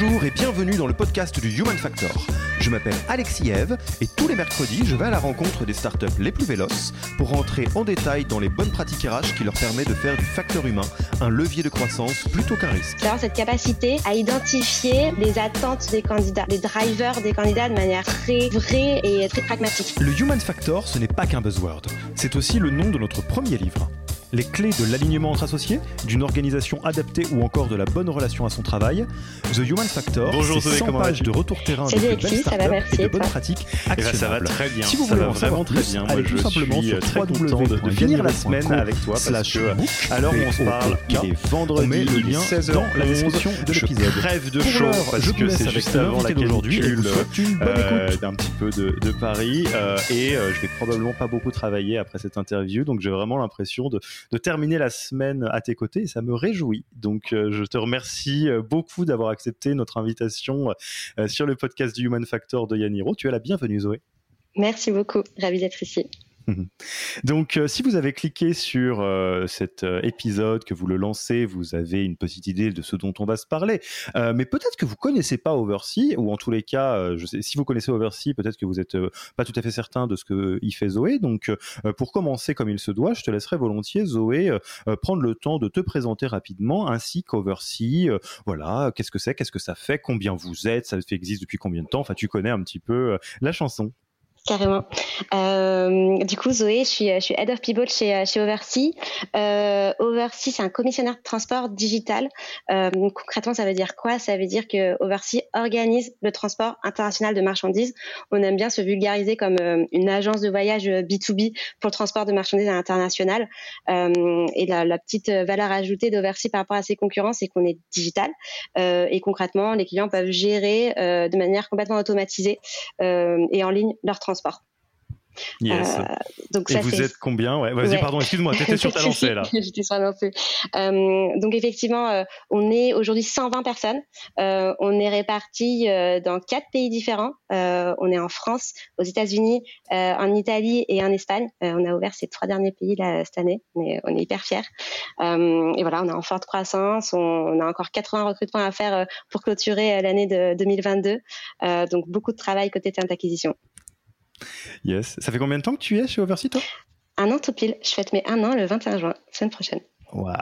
Bonjour et bienvenue dans le podcast du Human Factor. Je m'appelle Alexis Eve et tous les mercredis, je vais à la rencontre des startups les plus véloces pour rentrer en détail dans les bonnes pratiques RH qui leur permettent de faire du facteur humain un levier de croissance plutôt qu'un risque. C'est cette capacité à identifier les attentes des candidats, les drivers des candidats de manière très vraie et très pragmatique. Le Human Factor, ce n'est pas qu'un buzzword, c'est aussi le nom de notre premier livre les clés de l'alignement entre associés, d'une organisation adaptée ou encore de la bonne relation à son travail. The Human Factor, Bonjour, c'est 100 pages de retour terrain de belles startups et de bonnes pratiques eh ben, ça va très bien. Si vous ça voulez va en savoir plus, bien. allez tout simplement sur très content de, de finir la semaine avec toi parce que alors on se parle, il est vendredi, le lien 16h dans la description de je l'épisode. crève de chaud parce que c'est juste avant la canicule vous souhaite une bonne euh, écoute. d'un petit peu de, Paris euh, et euh, je vais probablement pas beaucoup travailler après cette interview donc j'ai vraiment l'impression de, de terminer la semaine à tes côtés et ça me réjouit. Donc euh, je te remercie euh, beaucoup d'avoir accepté notre invitation euh, sur le podcast du Human Factor de Yaniro tu es la bienvenue Zoé. Merci beaucoup, ravi d'être ici. Donc, euh, si vous avez cliqué sur euh, cet euh, épisode, que vous le lancez, vous avez une petite idée de ce dont on va se parler. Mais peut-être que vous connaissez pas Oversea, ou en tous les cas, je sais, si vous connaissez Oversea, peut-être que vous êtes euh, pas tout à fait certain de ce que il fait Zoé. Donc, pour commencer comme il se doit, je te laisserai volontiers, Zoé, prendre le temps de te présenter rapidement, ainsi qu'Oversea. voilà, qu'est-ce que c'est, qu'est-ce que ça fait, combien vous êtes, ça existe depuis combien de temps. Enfin, tu connais un petit peu la chanson. Carrément. Euh, du coup, Zoé, je suis, je suis Head of People chez, chez Oversea. Euh, Oversea, c'est un commissionnaire de transport digital. Euh, concrètement, ça veut dire quoi? Ça veut dire que Oversea organise le transport international de marchandises. On aime bien se vulgariser comme euh, une agence de voyage euh, B2B pour le transport de marchandises à l'international. Euh, et la, la petite valeur ajoutée d'Oversea par rapport à ses concurrents, c'est qu'on est digital. Euh, et concrètement, les clients peuvent gérer euh, de manière complètement automatisée euh, et en ligne leur transport. Yes. Euh, donc Et ça, vous êtes combien? Ouais, Vas-y, Ouais. pardon, excuse-moi, t'étais sur ta lancée là. J'étais sur la lancée. Euh, donc effectivement, euh, on est aujourd'hui 120 personnes. On est répartis dans quatre pays différents. On est en France, aux États-Unis, en Italie et en Espagne. On a ouvert ces trois derniers pays là, cette année. On est, on est hyper fiers. Et voilà, on est en forte croissance. On, on a encore 80 recrutements à faire pour clôturer l'année de 2022. Euh, donc beaucoup de travail côté talent acquisition. Yes. Ça fait combien de temps que tu es chez Oversea, toi? Un an tout pile. Je fête mes un an le 21 juin, semaine prochaine. Waouh.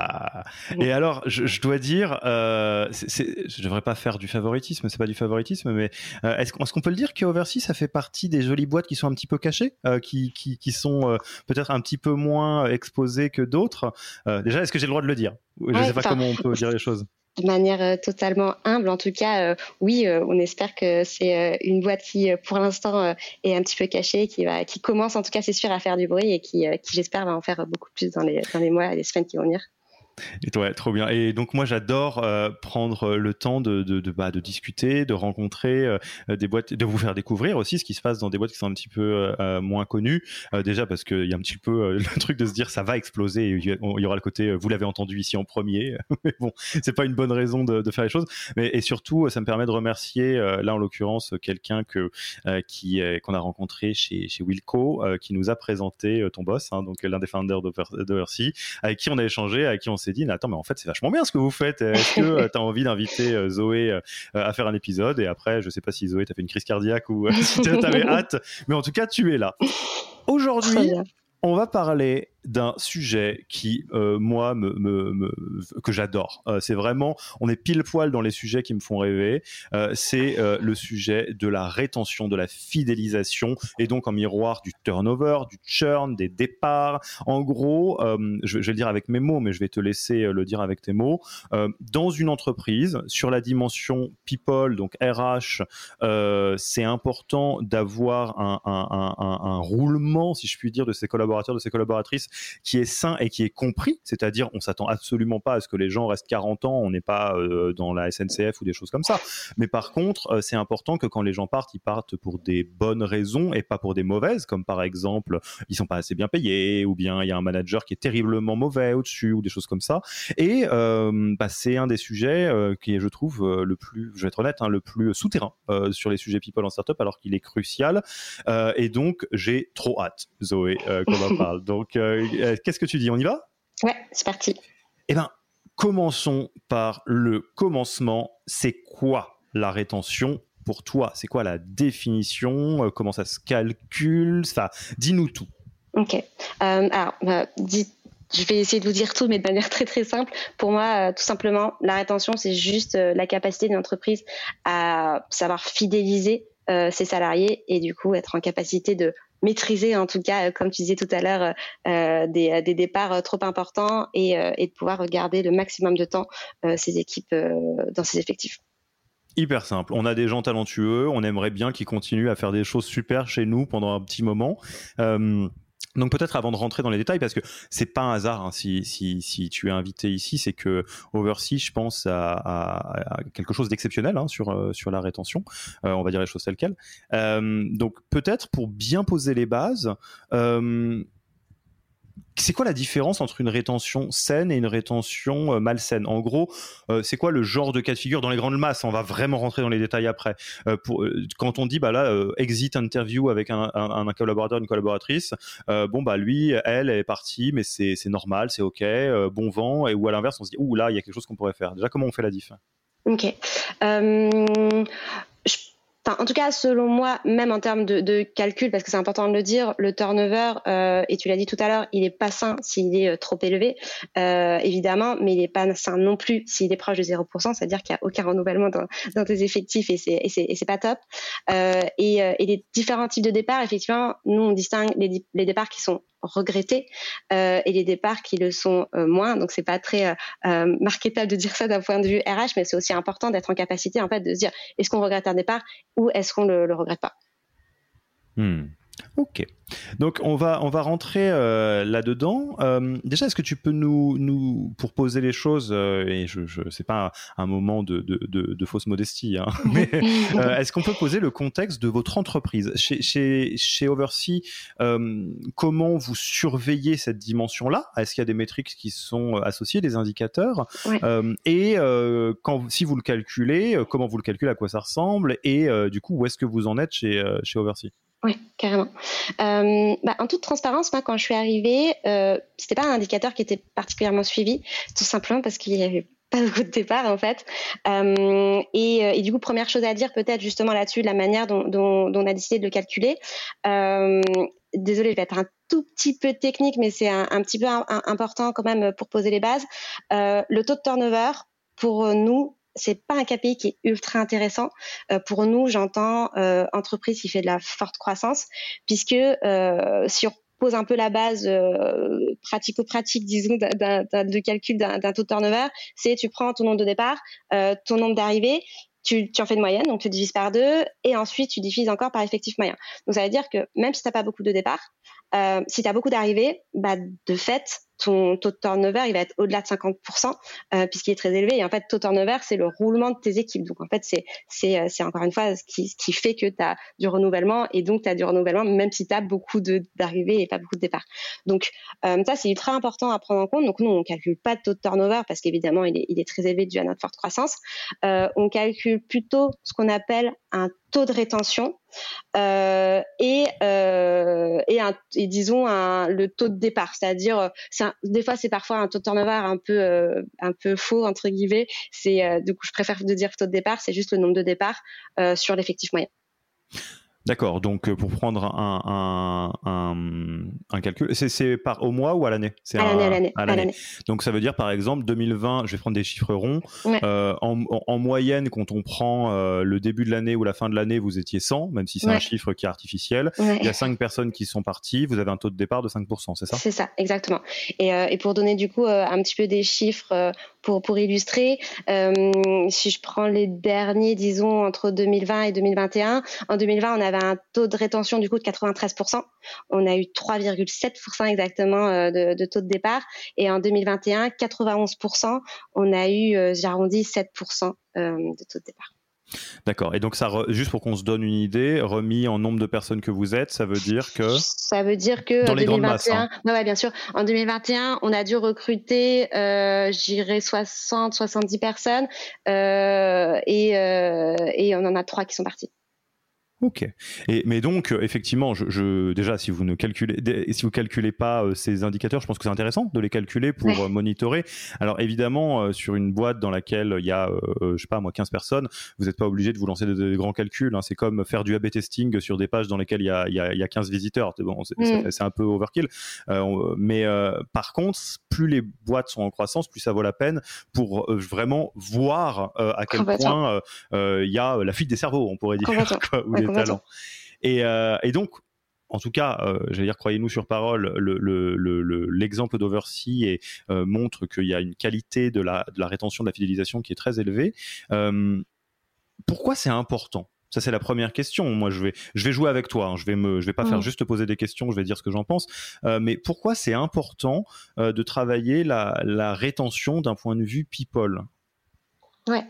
Et alors, je, je dois dire, euh, je devrais pas faire du favoritisme, c'est pas du favoritisme, mais euh, est-ce qu'on peut le dire que Oversea, ça fait partie des jolies boîtes qui sont un petit peu cachées, euh, qui, qui, qui sont euh, peut-être un petit peu moins exposées que d'autres? Déjà, est-ce que j'ai le droit de le dire? Je Ouais, sais pas comment on peut dire les choses. De manière euh, totalement humble. En tout cas, euh, oui, euh, on espère que c'est une boîte qui, pour l'instant, est un petit peu cachée, qui va, qui commence en tout cas, c'est sûr, à faire du bruit et qui, qui j'espère, va en faire beaucoup plus dans les, dans les mois et les semaines qui vont venir. Et ouais, trop bien. Et donc moi j'adore euh, prendre le temps de de, de, bah, de discuter, de rencontrer euh, des boîtes, de vous faire découvrir aussi ce qui se passe dans des boîtes qui sont un petit peu euh, moins connues. Déjà parce qu'il y a un petit peu le truc de se dire ça va exploser. Il y aura le côté vous l'avez entendu ici en premier. Mais bon, c'est pas une bonne raison de, de faire les choses. Mais et surtout ça me permet de remercier là en l'occurrence quelqu'un que qui qu'on a rencontré chez chez Wilco qui nous a présenté ton boss, hein, donc l'un des founders d'Oversea avec qui on a échangé, avec qui on s'est dit, mais attends, mais en fait, c'est vachement bien ce que vous faites. Est-ce que tu as envie d'inviter euh, Zoé euh, à faire un épisode? Et après, je sais pas si Zoé t'a fait une crise cardiaque ou euh, si tu avais hâte, mais en tout cas, tu es là. Aujourd'hui, on va parler d'un sujet qui, euh, moi, me, que j'adore. Euh, c'est vraiment, on est pile poil dans les sujets qui me font rêver. Euh, c'est le sujet de la rétention, de la fidélisation, et donc en miroir du turnover, du churn, des départs. En gros, je, vais le dire avec mes mots, mais je vais te laisser le dire avec tes mots. dans une entreprise, sur la dimension people, donc RH, c'est important d'avoir un, un roulement, si je puis dire, de ses collaborateurs, de ses collaboratrices qui est sain et qui est compris, c'est-à-dire on s'attend absolument pas à ce que les gens restent 40 ans, on n'est pas euh, dans la SNCF ou des choses comme ça. Mais par contre, euh, c'est important que quand les gens partent, ils partent pour des bonnes raisons et pas pour des mauvaises, comme par exemple ils sont pas assez bien payés ou bien il y a un manager qui est terriblement mauvais au-dessus ou des choses comme ça. Et euh, bah, c'est un des sujets qui est, je trouve, le plus, je vais être honnête, hein, le plus souterrain sur les sujets people en startup, alors qu'il est crucial. et donc j'ai trop hâte, Zoé, qu'on en parle. Donc euh, qu'est-ce que tu dis On y va? Ouais, c'est parti. Eh bien, commençons par le commencement. C'est quoi la rétention pour toi? C'est quoi la définition? Euh, Comment ça se calcule? Ça, dis-nous tout. Ok. Euh, alors, je vais essayer de vous dire tout, mais de manière très très simple. Pour moi, tout simplement, la rétention, c'est juste la capacité d'une entreprise à savoir fidéliser ses salariés et du coup être en capacité de maîtriser en tout cas, comme tu disais tout à l'heure, euh, des, des, départs trop importants et, et, de pouvoir garder le maximum de temps ces équipes dans ces effectifs hyper simple. On a des gens talentueux, on aimerait bien qu'ils continuent à faire des choses super chez nous pendant un petit moment. Donc peut-être avant de rentrer dans les détails, parce que c'est pas un hasard hein, si, tu es invité ici, c'est que Oversea, je pense, à, quelque chose d'exceptionnel hein, sur, euh, sur la rétention. Euh, on va dire les choses telles quelles. Euh, donc peut-être pour bien poser les bases, c'est quoi la différence entre une rétention saine et une rétention euh, malsaine? En gros, euh, c'est quoi le genre de cas de figure? Dans les grandes masses On va vraiment rentrer dans les détails après. Euh, pour, quand on dit bah là exit interview avec un, collaborateur, une collaboratrice, bon bah lui, elle est partie, mais c'est normal, c'est ok, bon vent. Et ou à l'inverse, on se dit ouh là, il y a quelque chose qu'on pourrait faire. Déjà, comment on fait la diff? Ok en tout cas, selon moi, même en termes de, calcul, parce que c'est important de le dire, le turnover, euh, et tu l'as dit tout à l'heure, il est pas sain s'il est euh, trop élevé, euh, évidemment, mais il est pas sain non plus s'il est proche de 0%, c'est-à-dire qu'il n'y a aucun renouvellement dans, tes effectifs et c'est et pas top. et, les différents types de départs, effectivement, nous on distingue les départs qui sont regrettés euh, et les départs qui le sont euh, moins. Donc c'est pas très euh, marketable de dire ça d'un point de vue RH, mais c'est aussi important d'être en capacité en fait de se dire est-ce qu'on regrette un départ ou est-ce qu'on le, le regrette pas? Hmm. Ok. Donc on va on va rentrer euh, là-dedans. Euh, déjà, est-ce que tu peux nous nous pour poser les choses euh, et je je c'est pas un, moment de, de, de, fausse modestie, hein, mais est-ce qu'on peut poser le contexte de votre entreprise? Chez chez chez Oversea Comment vous surveillez cette dimension-là? Est-ce qu'il y a des métriques qui sont associées, des indicateurs? Et quand si vous le calculez, comment vous le calculez À quoi ça ressemble? Et du coup, où est-ce que vous en êtes chez chez Oversea? Oui, carrément. Euh, bah, en toute transparence, moi, quand je suis arrivée, euh, c'était pas un indicateur qui était particulièrement suivi, tout simplement parce qu'il y avait pas beaucoup de départ en fait. Euh, et, et, du coup, première chose à dire peut-être justement là-dessus, la manière dont, on a décidé de le calculer. Euh, désolée, je vais être un tout petit peu technique, mais c'est un, petit peu important quand même pour poser les bases. Euh, le taux de turnover, pour nous, c'est pas un KPI qui est ultra intéressant. Euh, pour nous, j'entends euh, entreprise qui fait de la forte croissance, puisque euh, si on pose un peu la base pratico-pratique, disons, de calcul d'un taux de turnover, c'est tu prends ton nombre de départ, ton nombre d'arrivées, tu, en fais une moyenne, donc tu divises par deux, et ensuite tu divises encore par effectif moyen. Donc ça veut dire que même si tu n'as pas beaucoup de départ, euh, si tu as beaucoup d'arrivées, bah, de fait, ton taux de turnover, il va être au-delà de 50%, euh, puisqu'il est très élevé. Et en fait, taux de turnover, c'est le roulement de tes équipes. Donc, en fait, c'est, c'est, euh, c'est encore une fois ce qui, ce qui fait que tu as du renouvellement et donc tu as du renouvellement même si tu as beaucoup de, d'arrivées et pas beaucoup de départs. Donc, euh, ça, c'est très important à prendre en compte. Donc, nous, on calcule pas de taux de turnover parce qu'évidemment, il est, il est très élevé dû à notre forte croissance. Euh, on calcule plutôt ce qu'on appelle un taux de rétention euh, et, euh, et, disons le taux de départ, c'est-à-dire des fois c'est parfois un taux de turnover un peu euh, un peu faux entre guillemets. C'est euh, du coup je préfère de dire taux de départ, c'est juste le nombre de départs euh, sur l'effectif moyen. D'accord, donc pour prendre un, un, un, calcul, c'est par au mois ou à l'année? À l'année, à l'année. Donc ça veut dire par exemple 2020, je vais prendre des chiffres ronds, en, en, moyenne quand on prend le début de l'année ou la fin de l'année, vous étiez 100, même si c'est un chiffre qui est artificiel. Il y a 5 personnes qui sont parties, vous avez un taux de départ de 5%, c'est ça? C'est ça, exactement. Et, et, pour donner du coup un petit peu des chiffres pour, pour illustrer, si je prends les derniers, disons, entre 2020 et 2021, en 2020, on avait un taux de rétention du coup de 93%. On a eu 3,7% exactement euh, de, taux de départ. Et en 2021, 91%. On a eu, euh, j'arrondis, 7% euh, de taux de départ. D'accord. Et donc, ça, juste pour qu'on se donne une idée, remis en nombre de personnes que vous êtes, ça veut dire que. Ça veut dire que. Dans les 2021, hein. ouais, bien sûr. En 2021, on a dû recruter, euh, j'irais 60, 70 personnes, euh, et, euh, et on en a trois qui sont partis. Ok. Et, mais donc, euh, effectivement, je, je, déjà, si vous ne calculez, si vous calculez pas euh, ces indicateurs, je pense que c'est intéressant de les calculer pour euh, monitorer. Alors, évidemment, sur une boîte dans laquelle il y a, je sais pas, moi, 15 personnes, vous n'êtes pas obligé de vous lancer des, grands calculs. Hein. C'est comme faire du A/B testing sur des pages dans lesquelles il y a, y a, y a 15 visiteurs. Bon, mm. c'est un peu overkill. mais par contre, plus les boîtes sont en croissance, plus ça vaut la peine pour vraiment voir à quel point il y a la fuite des cerveaux, on pourrait dire, Euh, et, donc, en tout cas, euh, j'allais dire, croyez-nous sur parole, l'exemple le, d'Oversea euh, montre qu'il y a une qualité de la, de la, rétention, de la fidélisation qui est très élevée. pourquoi c'est important? Ça c'est la première question. Moi je vais je vais jouer avec toi. Hein. Je vais me je vais pas faire mm. juste poser des questions. Je vais dire ce que j'en pense. mais pourquoi c'est important de travailler la, la rétention d'un point de vue people? Ouais.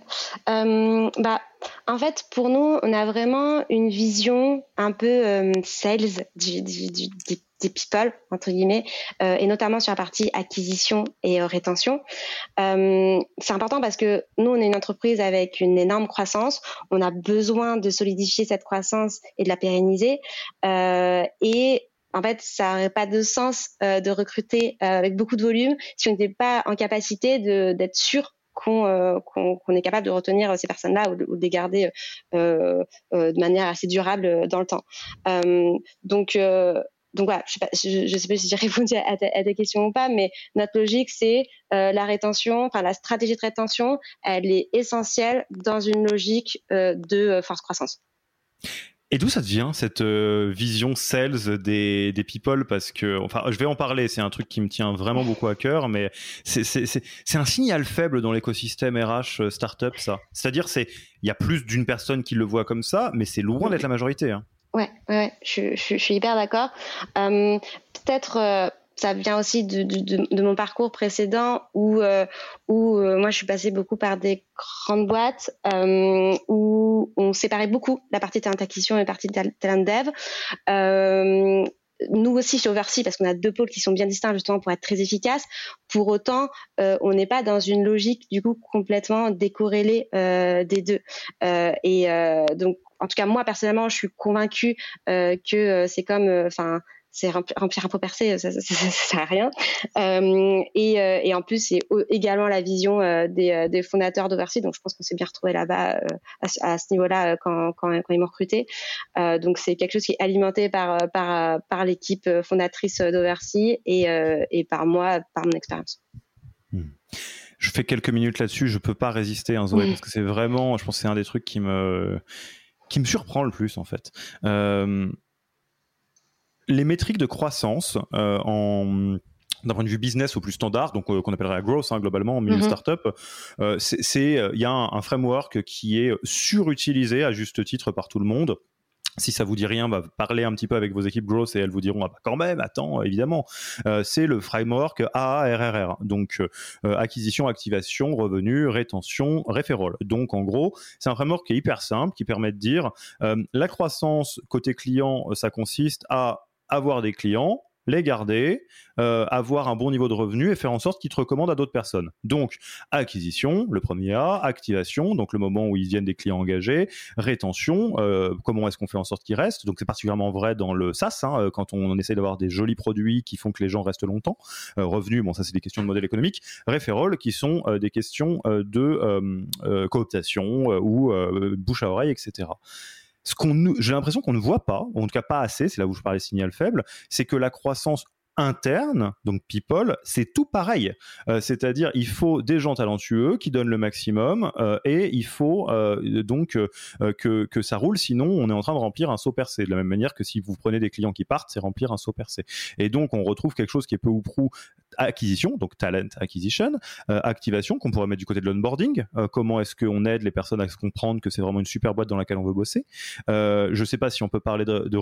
Euh, bah, en fait, pour nous, on a vraiment une vision un peu euh, sales des people, entre guillemets, euh, et notamment sur la partie acquisition et rétention. c'est important parce que nous, on est une entreprise avec une énorme croissance. On a besoin de solidifier cette croissance et de la pérenniser. et en fait, ça n'aurait pas de sens de recruter avec beaucoup de volume si on n'était pas en capacité d'être sûr euh, qu'on est capable de retenir ces personnes-là ou, de les garder euh, euh, de manière assez durable dans le temps. donc donc voilà, je ne sais, pas si j'ai répondu à, ta, question ou pas, mais notre logique, c'est la rétention, enfin la stratégie de rétention, elle est essentielle dans une logique de force croissance. Et d'où ça devient cette euh, vision sales des, des people? Parce que, enfin, je vais en parler, c'est un truc qui me tient vraiment beaucoup à cœur, mais c'est un signal faible dans l'écosystème RH euh, startup, ça. C'est-à-dire, c'est il y a plus d'une personne qui le voit comme ça, mais c'est loin d'être la majorité. Hein. Ouais, ouais, je, je, suis hyper d'accord. Euh, Peut-être ça vient aussi de, mon parcours précédent où, euh, euh, moi je suis passée beaucoup par des grandes boîtes euh, où on séparait beaucoup la partie talent acquisition et la partie talent dev. Nous aussi chez Oversea, parce qu'on a deux pôles qui sont bien distincts justement pour être très efficaces. Pour autant, on n'est pas dans une logique du coup complètement décorrélée des deux. et donc, en tout cas, moi personnellement, je suis convaincue que c'est comme, enfin c'est remplir, un pot percé, ça, ça, sert à rien. Euh, et, euh, et, en plus, c'est également la vision euh, des, des, fondateurs d'Oversea, donc je pense qu'on s'est bien retrouvé là-bas à, ce niveau-là quand, quand, quand, ils m'ont recruté. donc c'est quelque chose qui est alimenté par, par, par l'équipe fondatrice d'Oversea et, et par moi, par mon expérience. Hmm. Je fais quelques minutes là-dessus, je peux pas résister, hein, Zoé, parce que c'est vraiment, je pense, que c'est un des trucs qui me qui me surprend le plus en fait. Euh, les métriques de croissance euh, en d'un point de vue business au plus standard, donc euh, qu'on appellerait la growth hein, globalement en milieu mm startup, euh, c'est il y a un, framework qui est surutilisé à juste titre par tout le monde. Si ça vous dit rien, bah, parlez un petit peu avec vos équipes growth et elles vous diront ah bah, quand même, attends, évidemment. c'est le framework AARRR, donc acquisition, activation, revenu, rétention, referral. Donc en gros, c'est un framework qui est hyper simple, qui permet de dire la croissance côté client, ça consiste à avoir des clients, les garder, euh, avoir un bon niveau de revenu et faire en sorte qu'ils te recommandent à d'autres personnes. Donc, acquisition, le premier A, activation, donc le moment où ils viennent des clients engagés, rétention, euh, comment est-ce qu'on fait en sorte qu'ils restent. Donc, c'est particulièrement vrai dans le SaaS, hein, euh, quand on essaie d'avoir des jolis produits qui font que les gens restent longtemps. revenu, bon, ça c'est des questions de modèle économique. Referral, qui sont des questions de cooptation ou bouche à oreille, etc. ce qu'on, j'ai l'impression qu'on ne voit pas, en tout cas pas assez, c'est là où je parlais signal faible, c'est que la croissance interne, donc people, c'est tout pareil. Euh, c'est-à-dire, il faut des gens talentueux qui donnent le maximum euh, et il faut euh, donc que, que ça roule. Sinon, on est en train de remplir un saut percé. De la même manière que si vous prenez des clients qui partent, c'est remplir un saut percé. Et donc, on retrouve quelque chose qui est peu ou prou acquisition, donc talent acquisition, activation qu'on pourrait mettre du côté de l'onboarding. comment est-ce qu'on aide les personnes à se comprendre que c'est vraiment une super boîte dans laquelle on veut bosser? je ne sais pas si on peut parler de, de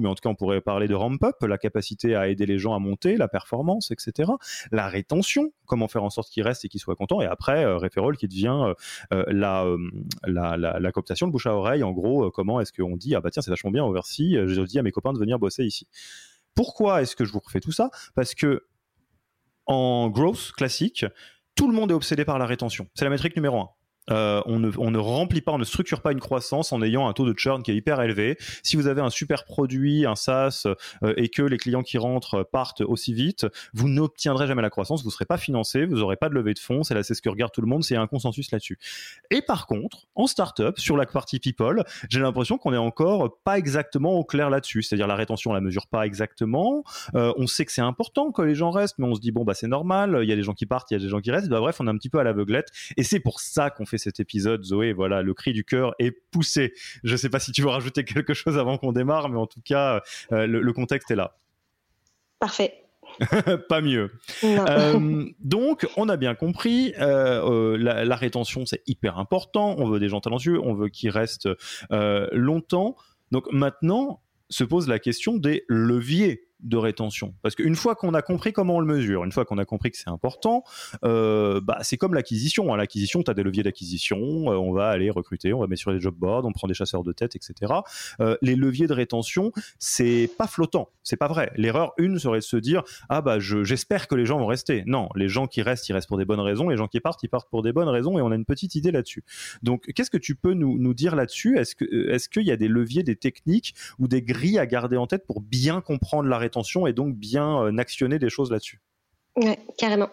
mais en tout cas, on pourrait parler de ramp up, la capacité à aider les gens à monter, la performance, etc. La rétention, comment faire en sorte qu'ils restent et qu'ils soient contents. Et après, euh, qui devient euh, euh, la, euh, la, la, la, cooptation, le bouche à oreille. En gros, comment est-ce qu'on dit ah bah tiens c'est vachement bien Oversea, je dis à mes copains de venir bosser ici. Pourquoi est-ce que je vous refais tout ça? Parce que en growth classique, tout le monde est obsédé par la rétention. C'est la métrique numéro un. Euh, on, ne, remplit pas, on ne structure pas une croissance en ayant un taux de churn qui est hyper élevé. Si vous avez un super produit, un SaaS, euh, et que les clients qui rentrent partent aussi vite, vous n'obtiendrez jamais la croissance, vous ne serez pas financé, vous n'aurez pas de levée de fonds, c'est là c'est ce que regarde tout le monde, c'est un consensus là-dessus. Et par contre, en startup, sur la partie people, j'ai l'impression qu'on est encore pas exactement au clair là-dessus, c'est-à-dire la rétention, on la mesure pas exactement. Euh, on sait que c'est important que les gens restent, mais on se dit bon bah c'est normal, il y a des gens qui partent, il y a des gens qui restent. Bah, bref, on est un petit peu à l'aveuglette, et c'est pour ça qu'on fait cet épisode, Zoé. Voilà, le cri du cœur est poussé. Je ne sais pas si tu veux rajouter quelque chose avant qu'on démarre, mais en tout cas, euh, le, contexte est là. Parfait. pas mieux. Euh, donc, on a bien compris, euh, la, rétention, c'est hyper important. On veut des gens talentueux, on veut qu'ils restent longtemps. Donc maintenant, se pose la question des leviers de rétention. Parce qu'une fois qu'on a compris comment on le mesure, une fois qu'on a compris que c'est important, euh, bah, c'est comme l'acquisition. Hein. L'acquisition, tu as des leviers d'acquisition, euh, on va aller recruter, on va mettre sur les job boards, on prend des chasseurs de tête, etc. Euh, les leviers de rétention, c'est pas flottant, c'est pas vrai. L'erreur une serait de se dire ah bah j'espère que les gens vont rester. Non, les gens qui restent, ils restent pour des bonnes raisons, les gens qui partent, ils partent pour des bonnes raisons, et on a une petite idée là-dessus. Donc qu'est-ce que tu peux nous, nous dire là-dessus? Est-ce est-ce qu'il y a des leviers, des techniques ou des grilles à garder en tête pour bien comprendre la rétention? Et donc bien euh, actionner des choses là-dessus. Ouais, carrément.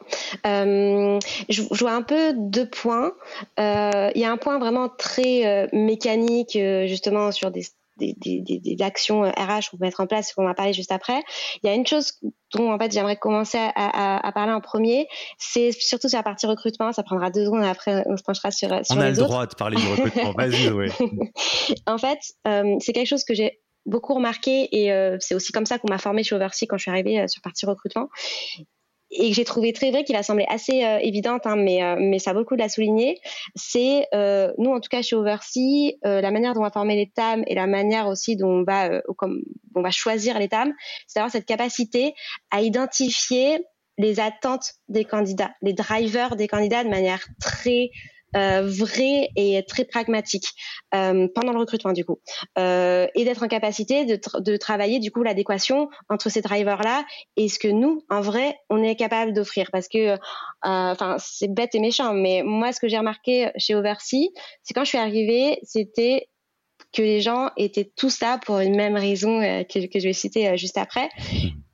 Euh, je, vois un peu deux points. Euh, il y a un point vraiment très mécanique, justement, sur des, des, des, actions RH qu'on peut mettre en place, qu'on va parler juste après. Il y a une chose dont en fait j'aimerais commencer à, parler en premier, c'est surtout sur la partie recrutement. Ça prendra deux secondes après on se penchera sur, sur on a le droit de parler du recrutement. Vas-y, oui. en fait, c'est quelque chose que j'ai beaucoup remarqué et euh, c'est aussi comme ça qu'on m'a formé chez Oversea quand je suis arrivée euh, sur partie recrutement. Et que j'ai trouvé très vrai, qui va sembler assez euh, évidente, hein, mais, mais ça vaut le coup de la souligner, c'est nous, en tout cas chez Oversea, la manière dont on va former les TAM et la manière aussi dont on va, comme, on va choisir les TAM, c'est d'avoir cette capacité à identifier les attentes des candidats, les drivers des candidats de manière très euh, vrai et très pragmatique euh, pendant le recrutement du coup, euh, et d'être en capacité de, de travailler du coup l'adéquation entre ces drivers là et ce que nous en vrai on est capable d'offrir. Parce que enfin c'est bête et méchant mais moi ce que j'ai remarqué chez Oversea c'est quand je suis arrivée c'était que les gens étaient tous là pour une même raison que, que je vais citer juste après.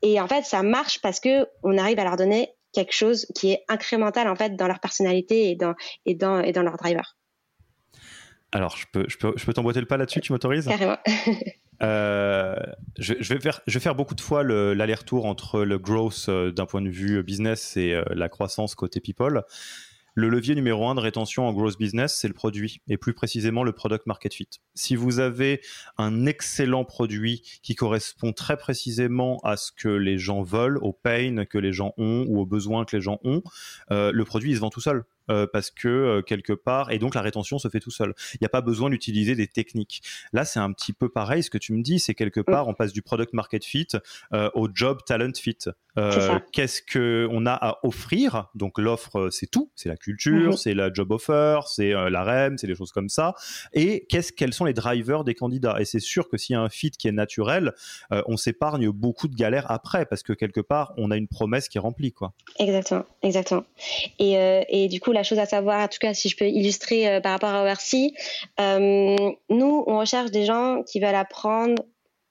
Et en fait, ça marche parce que on arrive à leur donner quelque chose qui est incrémental en fait dans leur personnalité et dans, et dans, et dans leur driver. Alors, je peux, je peux, je peux t'emboîter le pas là-dessus, tu m'autorises? Carrément. Euh, je, vais faire, je vais faire beaucoup de fois l'aller-retour entre le growth euh, d'un point de vue business et euh, la croissance côté people. Le levier numéro un de rétention en growth business, c'est le produit, et plus précisément le product market fit. Si vous avez un excellent produit qui correspond très précisément à ce que les gens veulent, aux pain que les gens ont ou aux besoins que les gens ont, euh, le produit il se vend tout seul. Euh, parce que euh, quelque part, et donc la rétention se fait tout seul. Il n'y a pas besoin d'utiliser des techniques. Là, c'est un petit peu pareil. Ce que tu me dis, c'est quelque mm. part, on passe du product market fit euh, au job talent fit. Qu'est-ce que on a à offrir? Donc l'offre, c'est tout. C'est la culture, mm-hmm. c'est la job offer, c'est la REM, c'est des choses comme ça. Et qu'est-ce, quels sont les drivers des candidats? Et c'est sûr que s'il y a un fit qui est naturel, on s'épargne beaucoup de galères après parce que quelque part, on a une promesse qui est remplie, quoi. Exactement, exactement. Et, et du coup la chose à savoir, en tout cas si je peux illustrer euh, par rapport à Oversea, euh, nous, on recherche des gens qui veulent apprendre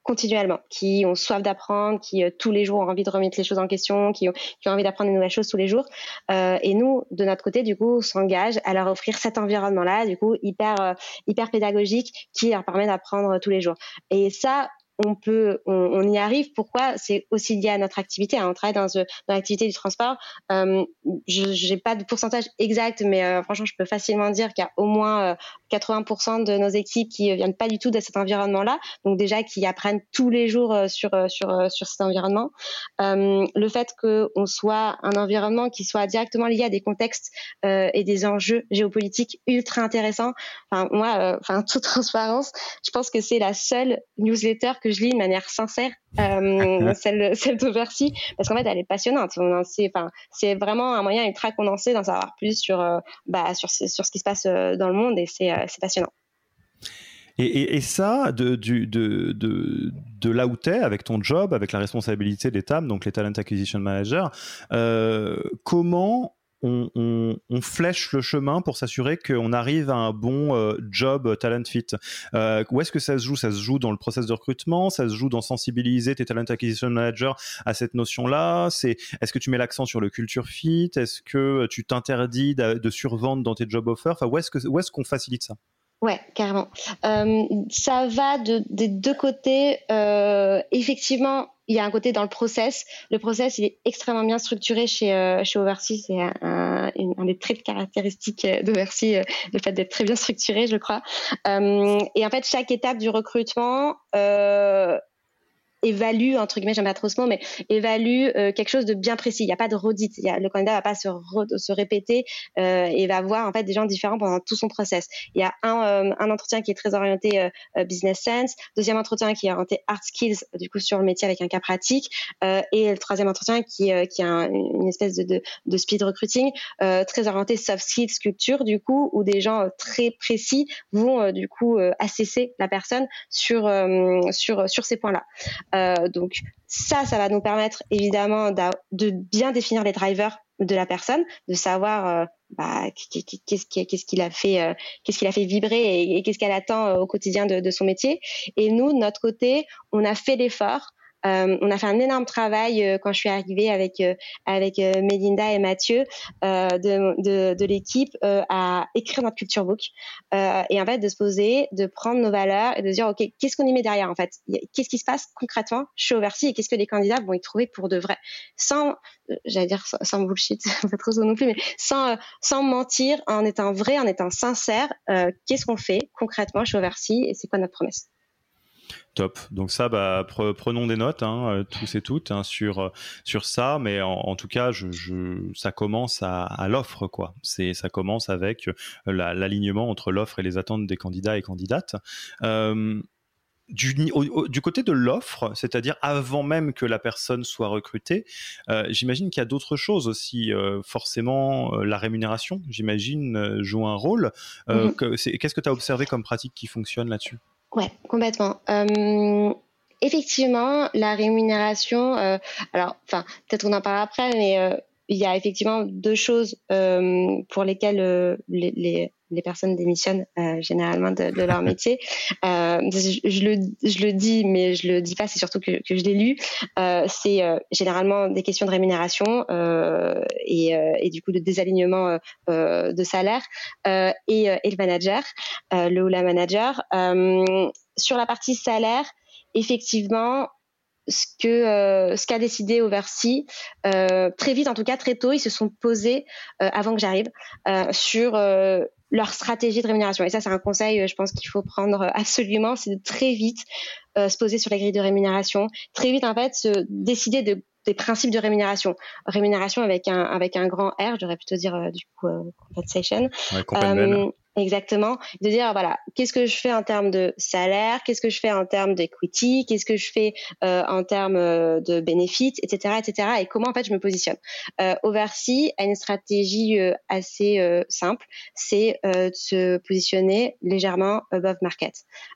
continuellement, qui ont soif d'apprendre, qui tous les jours ont envie de remettre les choses en question, qui ont, qui ont envie d'apprendre de nouvelles choses tous les jours. et nous, de notre côté, du coup, on s'engage à leur offrir cet environnement-là, du coup, hyper, hyper pédagogique, qui leur permet d'apprendre tous les jours. Et ça, on peut, on, y arrive. Pourquoi C'est aussi lié à notre activité. Hein. On travaille dans, dans l'activité du transport. Euh, je n'ai pas de pourcentage exact, mais euh, franchement, je peux facilement dire qu'il y a au moins 80% euh, de nos équipes qui viennent pas du tout de cet environnement-là. Donc déjà, qui apprennent tous les jours sur sur sur cet environnement. le fait qu'on soit un environnement qui soit directement lié à des contextes et des enjeux géopolitiques ultra intéressants. Enfin, moi, enfin toute transparence, je pense que c'est la seule newsletter que je lis de manière sincère, euh, celle, celle de Versi, parce qu'en fait, elle est passionnante. C'est vraiment un moyen ultra condensé d'en savoir plus sur, euh, bah, sur, sur, ce qui se passe euh, dans le monde et c'est passionnant. Et, et, ça, de, de, de, de, là où tu es, avec ton job, avec la responsabilité des TAM, donc les Talent Acquisition Manager, comment on, flèche le chemin pour s'assurer qu'on arrive à un bon euh, job talent fit. Euh, où est-ce que ça se joue? Ça se joue dans le process de recrutement, ça se joue dans sensibiliser tes talent acquisition managers à cette notion-là? C'est est-ce que tu mets l'accent sur le culture fit? Est-ce que tu t'interdis de, survendre dans tes job offers? Enfin, où est-ce qu'on facilite ça? Ouais, carrément. Euh, ça va de, des deux côtés. effectivement, il y a un côté dans le process. Le process, il est extrêmement bien structuré chez, euh, chez Oversea. C'est un, un, des traits caractéristiques d'Oversea, euh, le fait d'être très bien structuré, je crois. Euh, et en fait, chaque étape du recrutement euh, évalue entre guillemets j'aime pas trop ce mot mais évalue euh, quelque chose de bien précis. Il n'y a pas de redite. Y a, le candidat va pas se, se répéter euh, et va voir en fait des gens différents pendant tout son process. Il y a un, euh, un entretien qui est très orienté euh, euh, business sense. Deuxième entretien qui est orienté art skills du coup sur le métier avec un cas pratique. Et le troisième entretien qui qui est une espèce de, de, de speed recruiting très orienté soft skills culture du coup où des gens très précis vont du coup assesser la personne sur sur sur ces points là euh, donc ça, ça va nous permettre évidemment de bien définir les drivers de la personne, de savoir euh, bah, qu'est-ce qu'il a fait, euh, qu'est-ce qu'il a fait vibrer et, qu'est-ce qu'elle attend au quotidien de, de, son métier. Et nous, de notre côté, on a fait l'effort euh, on a fait un énorme travail euh, quand je suis arrivée avec euh, avec Melinda et Mathieu de, de, de l'équipe à écrire notre culture book et en fait de se poser, de prendre nos valeurs et de dire ok qu'est-ce qu'on y met derrière en fait, qu'est-ce qui se passe concrètement? Chez Oversea et qu'est-ce que les candidats vont y trouver pour de vrai, sans j'allais dire sans, bullshit, pas trop non plus, mais sans sans mentir, en étant vrai, en étant sincère, qu'est-ce qu'on fait concrètement? Chez Oversea et c'est quoi notre promesse? Top. Donc ça, bah, prenons des notes, hein, euh, tous et toutes, hein, sur euh, sur ça. Mais en, tout cas, je, ça commence à, à l'offre, quoi. C'est ça commence avec euh, l'alignement entre l'offre et les attentes des candidats et candidates. du, du, côté de l'offre, c'est-à-dire avant même que la personne soit recrutée, j'imagine qu'il y a d'autres choses aussi. forcément, la rémunération, j'imagine, joue un rôle. Mm-hmm. Qu'est-ce que tu as observé comme pratique qui fonctionne là-dessus? Ouais, complètement. Euh, effectivement, la rémunération, euh, alors, enfin, peut-être on en parlera après, mais euh, il y a effectivement deux choses pour lesquelles les, les, les, personnes démissionnent euh, généralement de, de, leur métier. Je, je, le, je le dis, mais je le dis pas, c'est surtout que, que je l'ai lu. c'est généralement des questions de rémunération et, et, du coup de désalignement de salaire et, et, le manager, le ou la manager. sur la partie salaire, effectivement, ce que euh, ce qu'a décidé Oversea euh, très vite en tout cas très tôt ils se sont posés euh, avant que j'arrive euh, sur euh, leur stratégie de rémunération. Et ça c'est un conseil je pense qu'il faut prendre absolument c'est de très vite se poser sur les grilles de rémunération. Très vite en fait se décider de des principes de rémunération. Rémunération avec un avec un grand R j'aurais plutôt dire du coup compensation. Ouais, Exactement, de dire voilà, qu'est-ce que je fais en termes de salaire, qu'est-ce que je fais en termes d'equity, qu'est-ce que je fais euh, en termes euh, de bénéfices, etc., etc., et comment en fait je me positionne? Euh, Oversea a une stratégie euh, assez euh, simple, c'est de se positionner légèrement above market.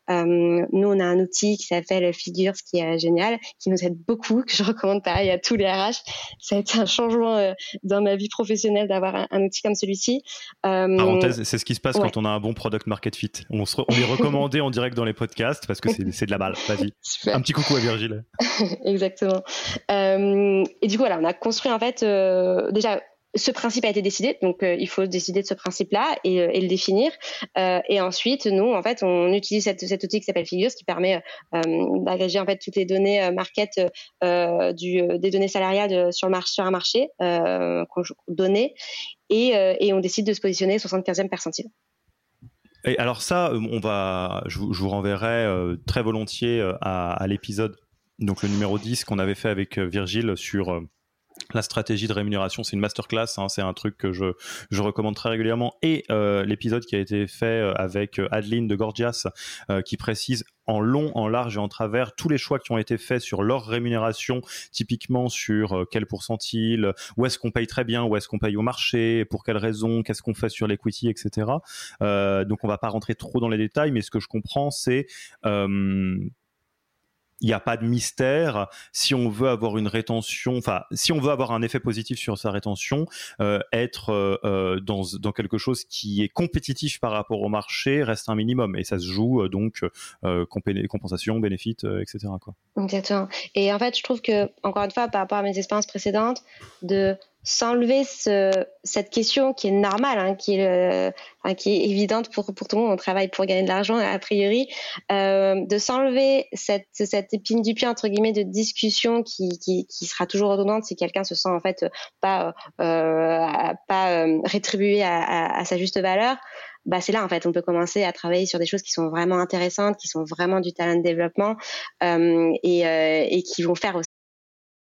nous, on a un outil qui s'appelle Figures, qui est génial, qui nous aide beaucoup, que je recommande pareil à tous les RH. Ça a été un changement dans ma vie professionnelle d'avoir un, outil comme celui-ci. Parenthèse, c'est ce qui se passe on a un bon product market fit. On, se on est recommandé en direct dans les podcasts parce que c'est de la balle. Vas-y. Un petit coucou à Virgile. Exactement. Euh, et du coup, voilà, on a construit en fait euh, déjà ce principe a été décidé, donc euh, il faut décider de ce principe-là et, euh, et, le définir. Euh, et ensuite, nous, en fait, on utilise cette, cet outil qui s'appelle Figures, qui permet d'agréger en fait toutes les données market du, des données salariales sur, marché, sur un marché, données, et, et on décide de se positionner 75e percentile. Et alors ça, on va, je, vous, renverrai très volontiers à, à l'épisode, donc le numéro 10 qu'on avait fait avec Virgile sur la stratégie de rémunération, c'est une masterclass, hein, c'est un truc que je, je, recommande très régulièrement. Et euh, l'épisode qui a été fait euh, avec euh, Adeline de Gorgias, qui précise en long, en large et en travers tous les choix qui ont été faits sur leur rémunération, typiquement sur quel pourcentile, où est-ce qu'on paye très bien, où est-ce qu'on paye au marché, pour quelles raisons, qu'est-ce qu'on fait sur l'equity, etc. donc on va pas rentrer trop dans les détails, mais ce que je comprends, c'est il n'y a pas de mystère. Si on veut avoir une rétention, enfin, si on veut avoir un effet positif sur sa rétention, euh, être euh, euh, dans, quelque chose qui est compétitif par rapport au marché reste un minimum. Et ça se joue donc compensation, bénéfice, etc. Quoi. Exactement. Et en fait, je trouve que, encore une fois, par rapport à mes expériences précédentes, de s'enlever ce, cette question qui est normale, hein, qui, est qui est évidente pour, pour tout le monde, on travaille pour gagner de l'argent a priori, euh, de s'enlever cette, cette épine du pied entre guillemets de discussion qui, qui, sera toujours redondante si quelqu'un se sent en fait pas, euh, pas euh, rétribué à, sa juste valeur. Bah c'est là en fait on peut commencer à travailler sur des choses qui sont vraiment intéressantes, qui sont vraiment du talent de développement euh, et, euh, et qui vont faire aussi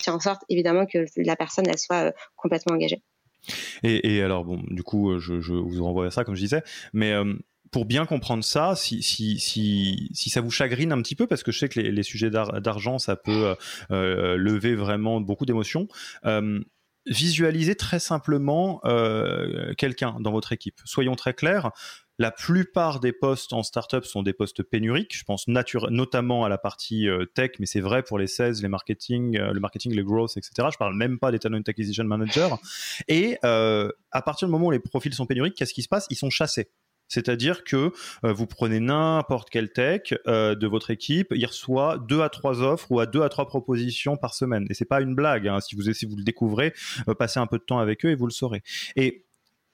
faire en sorte évidemment que la personne soit euh, complètement engagée. Et, alors bon, du coup, euh, je, vous renvoie à ça comme je disais, mais euh, pour bien comprendre ça, si, si, si, si, ça vous chagrine un petit peu, parce que je sais que les, sujets d'argent, ça peut lever vraiment beaucoup d'émotions, visualisez très simplement quelqu'un dans votre équipe. Soyons très clairs, la plupart des postes en startup sont des postes pénuriques. Je pense notamment à la partie euh, tech, mais c'est vrai pour les 16, les marketing, euh, le marketing, les growth, etc. Je parle même pas des talent acquisition managers. Et euh, à partir du moment où les profils sont pénuriques, qu'est-ce qui se passe? Ils sont chassés. C'est-à-dire que vous prenez n'importe quel tech de votre équipe, il reçoit deux à trois offres ou à deux à trois propositions par semaine. Et c'est pas une blague. Hein. Si vous si vous le découvrez, passez un peu de temps avec eux et vous le saurez. Et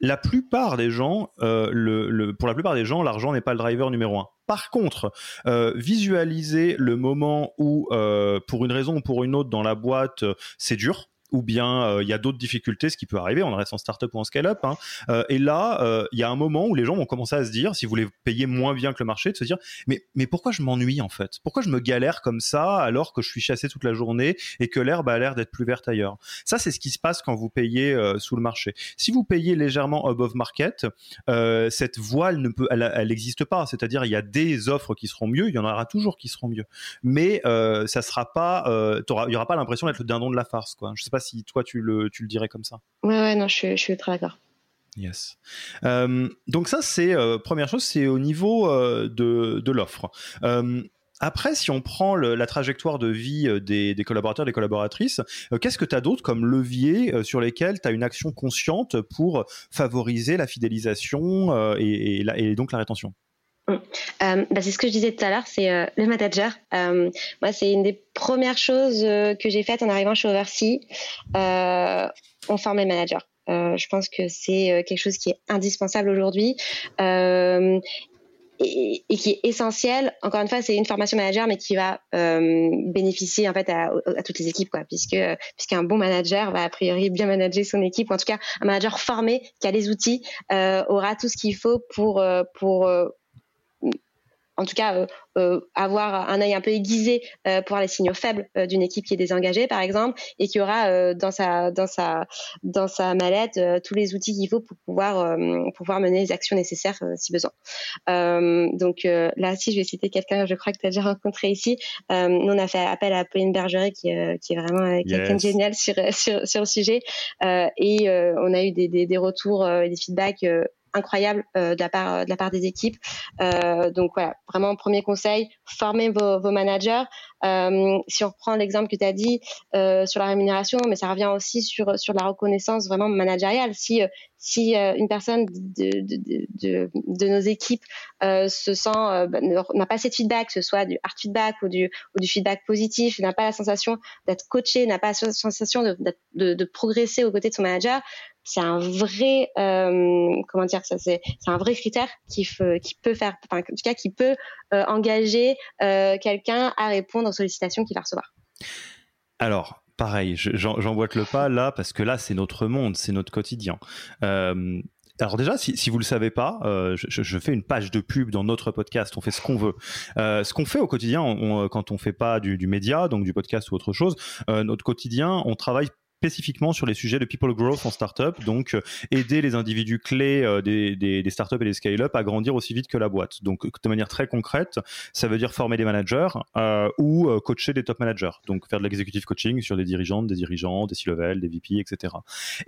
la plupart des gens, euh, pour la plupart des gens, l'argent n'est pas le driver numéro un. Par contre, euh, visualiser le moment où, euh, pour une raison ou pour une autre, dans la boîte, c'est dur, ou bien euh, il y a d'autres difficultés, ce qui peut arriver, on reste en startup ou en scale-up. Hein. Euh, et là, euh, il y a un moment où les gens vont commencer à se dire, si vous voulez payer moins bien que le marché, de se dire, mais, mais pourquoi je m'ennuie en fait? Pourquoi je me galère comme ça alors que je suis chassé toute la journée et que l'herbe a l'air d'être plus verte ailleurs? Ça, c'est ce qui se passe quand vous payez sous le marché. Si vous payez légèrement above market, cette voile ne peut, elle n'existe pas. C'est-à-dire, il y a des offres qui seront mieux, il y en aura toujours qui seront mieux, mais ça sera pas, il y aura pas l'impression d'être le dindon de la farce, quoi. Je sais pas si toi tu le, tu le dirais comme ça. Ouais, ouais, non, je, je suis très d'accord. Yes. Euh, donc ça, c'est euh, première chose, c'est au niveau euh, de, de l'offre. après, si on prend la trajectoire de vie des, des collaborateurs, des collaboratrices, qu'est-ce que tu as d'autre comme levier sur lesquels tu as une action consciente pour favoriser la fidélisation et, et donc la rétention? Mm. Euh, bah, c'est ce que je disais tout à l'heure, c'est euh, le manager. Euh, moi, c'est une des premières choses que j'ai faites en arrivant chez Oversea. on forme les managers. je pense que c'est quelque chose qui est indispensable aujourd'hui. Et, qui est essentiel. Encore une fois, c'est une formation manager, mais qui va bénéficier en fait à, toutes les équipes, puisque puisqu'un bon manager va a priori bien manager son équipe, ou en tout cas un manager formé qui a les outils aura tout ce qu'il faut pour pour en tout cas avoir un œil un peu aiguisé pour voir les signaux faibles d'une équipe qui est désengagée, par exemple, et qui aura dans sa dans sa dans sa mallette tous les outils qu'il faut pour pouvoir pouvoir mener les actions nécessaires si besoin. donc là, si je vais citer quelqu'un, je crois que tu as déjà rencontré ici. nous, on a fait appel à Pauline Bergeret, qui, qui est vraiment quelqu'un de génial sur, sur, sur le sujet, et on a eu des, des, des retours et des feedbacks incroyable euh, de la part de la part des équipes. Euh, donc voilà, vraiment premier conseil, formez vos, vos managers. Euh, si on reprend l'exemple que tu as dit sur la rémunération, mais ça revient aussi sur sur la reconnaissance vraiment managériale. Si si une personne de, de, de, de, nos équipes se sent bah, n'a pas assez de feedback, que ce soit du hard feedback ou du ou du feedback positif, n'a pas la sensation d'être coaché, n'a pas la sensation de, de, progresser aux côtés de son manager, c'est un vrai euh, comment dire ça c'est un vrai critère qui, peut faire en tout cas qui peut euh, engager euh, quelqu'un à répondre aux sollicitations qu'il va recevoir. Alors pareil, j'emboîte le pas là parce que là c'est notre monde, c'est notre quotidien. alors déjà, si, si vous le savez pas, je, fais une page de pub dans notre podcast. On fait ce qu'on veut. ce qu'on fait au quotidien, on, quand on fait pas du, média, donc du podcast ou autre chose, notre quotidien, on travaille spécifiquement sur les sujets de people growth en startup, donc euh, aider les individus clés euh, des, startups et des scale-up à grandir aussi vite que la boîte. Donc de manière très concrète, ça veut dire former des managers euh, ou coacher des top managers, donc faire de l'executive coaching sur des dirigeantes, des dirigeants, des C-level, des VP, etc.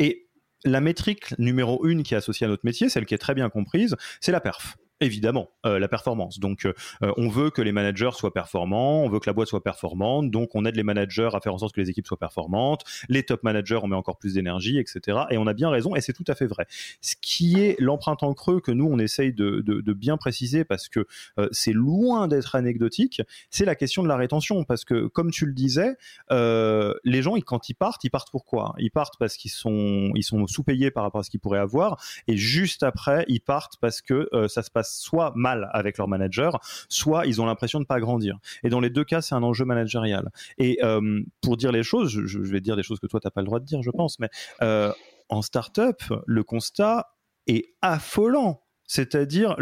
Et la métrique numéro une qui est associée à notre métier, celle qui est très bien comprise, c'est la perf évidemment euh, la performance. Donc, euh, euh, on veut que les managers soient performants, on veut que la boîte soit performante, donc on aide les managers à faire en sorte que les équipes soient performantes. Les top managers, on met encore plus d'énergie, etc. Et on a bien raison, et c'est tout à fait vrai. Ce qui est l'empreinte en creux que nous on essaye de, bien préciser parce que c'est loin d'être anecdotique, c'est la question de la rétention. Parce que, comme tu le disais, les gens, quand ils partent, ils partent pourquoi Ils partent parce qu'ils sont, ils sont sous-payés par rapport à ce qu'ils pourraient avoir, et juste après, ils partent parce que ça se passe soit mal avec leur manager, soit ils ont l'impression de pas grandir. Et dans les deux cas, c'est un enjeu managérial. Et euh, pour dire les choses, je, vais dire des choses que toi t'as pas le droit de dire, je pense, mais euh, en startup, le constat est affolant. C'est-à-dire,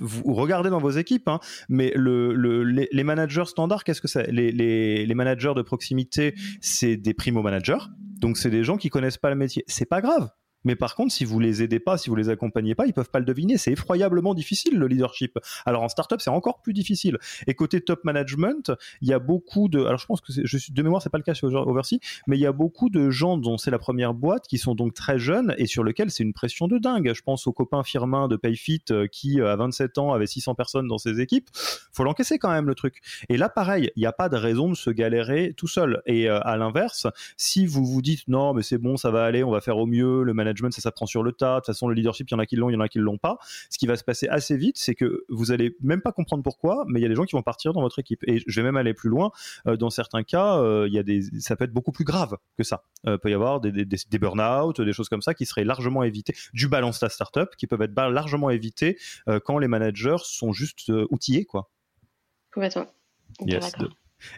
vous regardez dans vos équipes, hein, mais le, les, managers standards, qu'est-ce que c'est? Les, les, managers de proximité, c'est des primo-managers. Donc, c'est des gens qui connaissent pas le métier. C'est pas grave. Mais par contre, si vous les aidez pas, si vous les accompagnez pas, ils peuvent pas le deviner. C'est effroyablement difficile le leadership. Alors en startup, c'est encore plus difficile. Et côté top management, il y a beaucoup de. Alors je pense que de mémoire, c'est pas le cas chez Oversea, mais il y a beaucoup de gens dont c'est la première boîte qui sont donc très jeunes et sur lesquels c'est une pression de dingue. Je pense au copain Firmin de Payfit euh, qui euh, à 27 ans avait 600 personnes dans ses équipes. Faut l'encaisser quand même le truc. Et là, pareil, il n'y a pas de raison de se galérer tout seul. Et euh, à l'inverse, si vous vous dites non, mais c'est bon, ça va aller, on va faire au mieux, le management ça s'apprend sur le tas. De toute façon, le leadership, il y en a qui l'ont, il y en a qui ne l'ont pas. Ce qui va se passer assez vite, c'est que vous allez même pas comprendre pourquoi, mais il y a des gens qui vont partir dans votre équipe. Et je vais même aller plus loin. Euh, dans certains cas, euh, il y a des, ça peut être beaucoup plus grave que ça. Euh, il peut y avoir des, des, des burn-out, des choses comme ça qui seraient largement évitées, du balance la startup, qui peuvent être largement évitées quand les managers sont juste outillés, quoi. Complètement. Yes.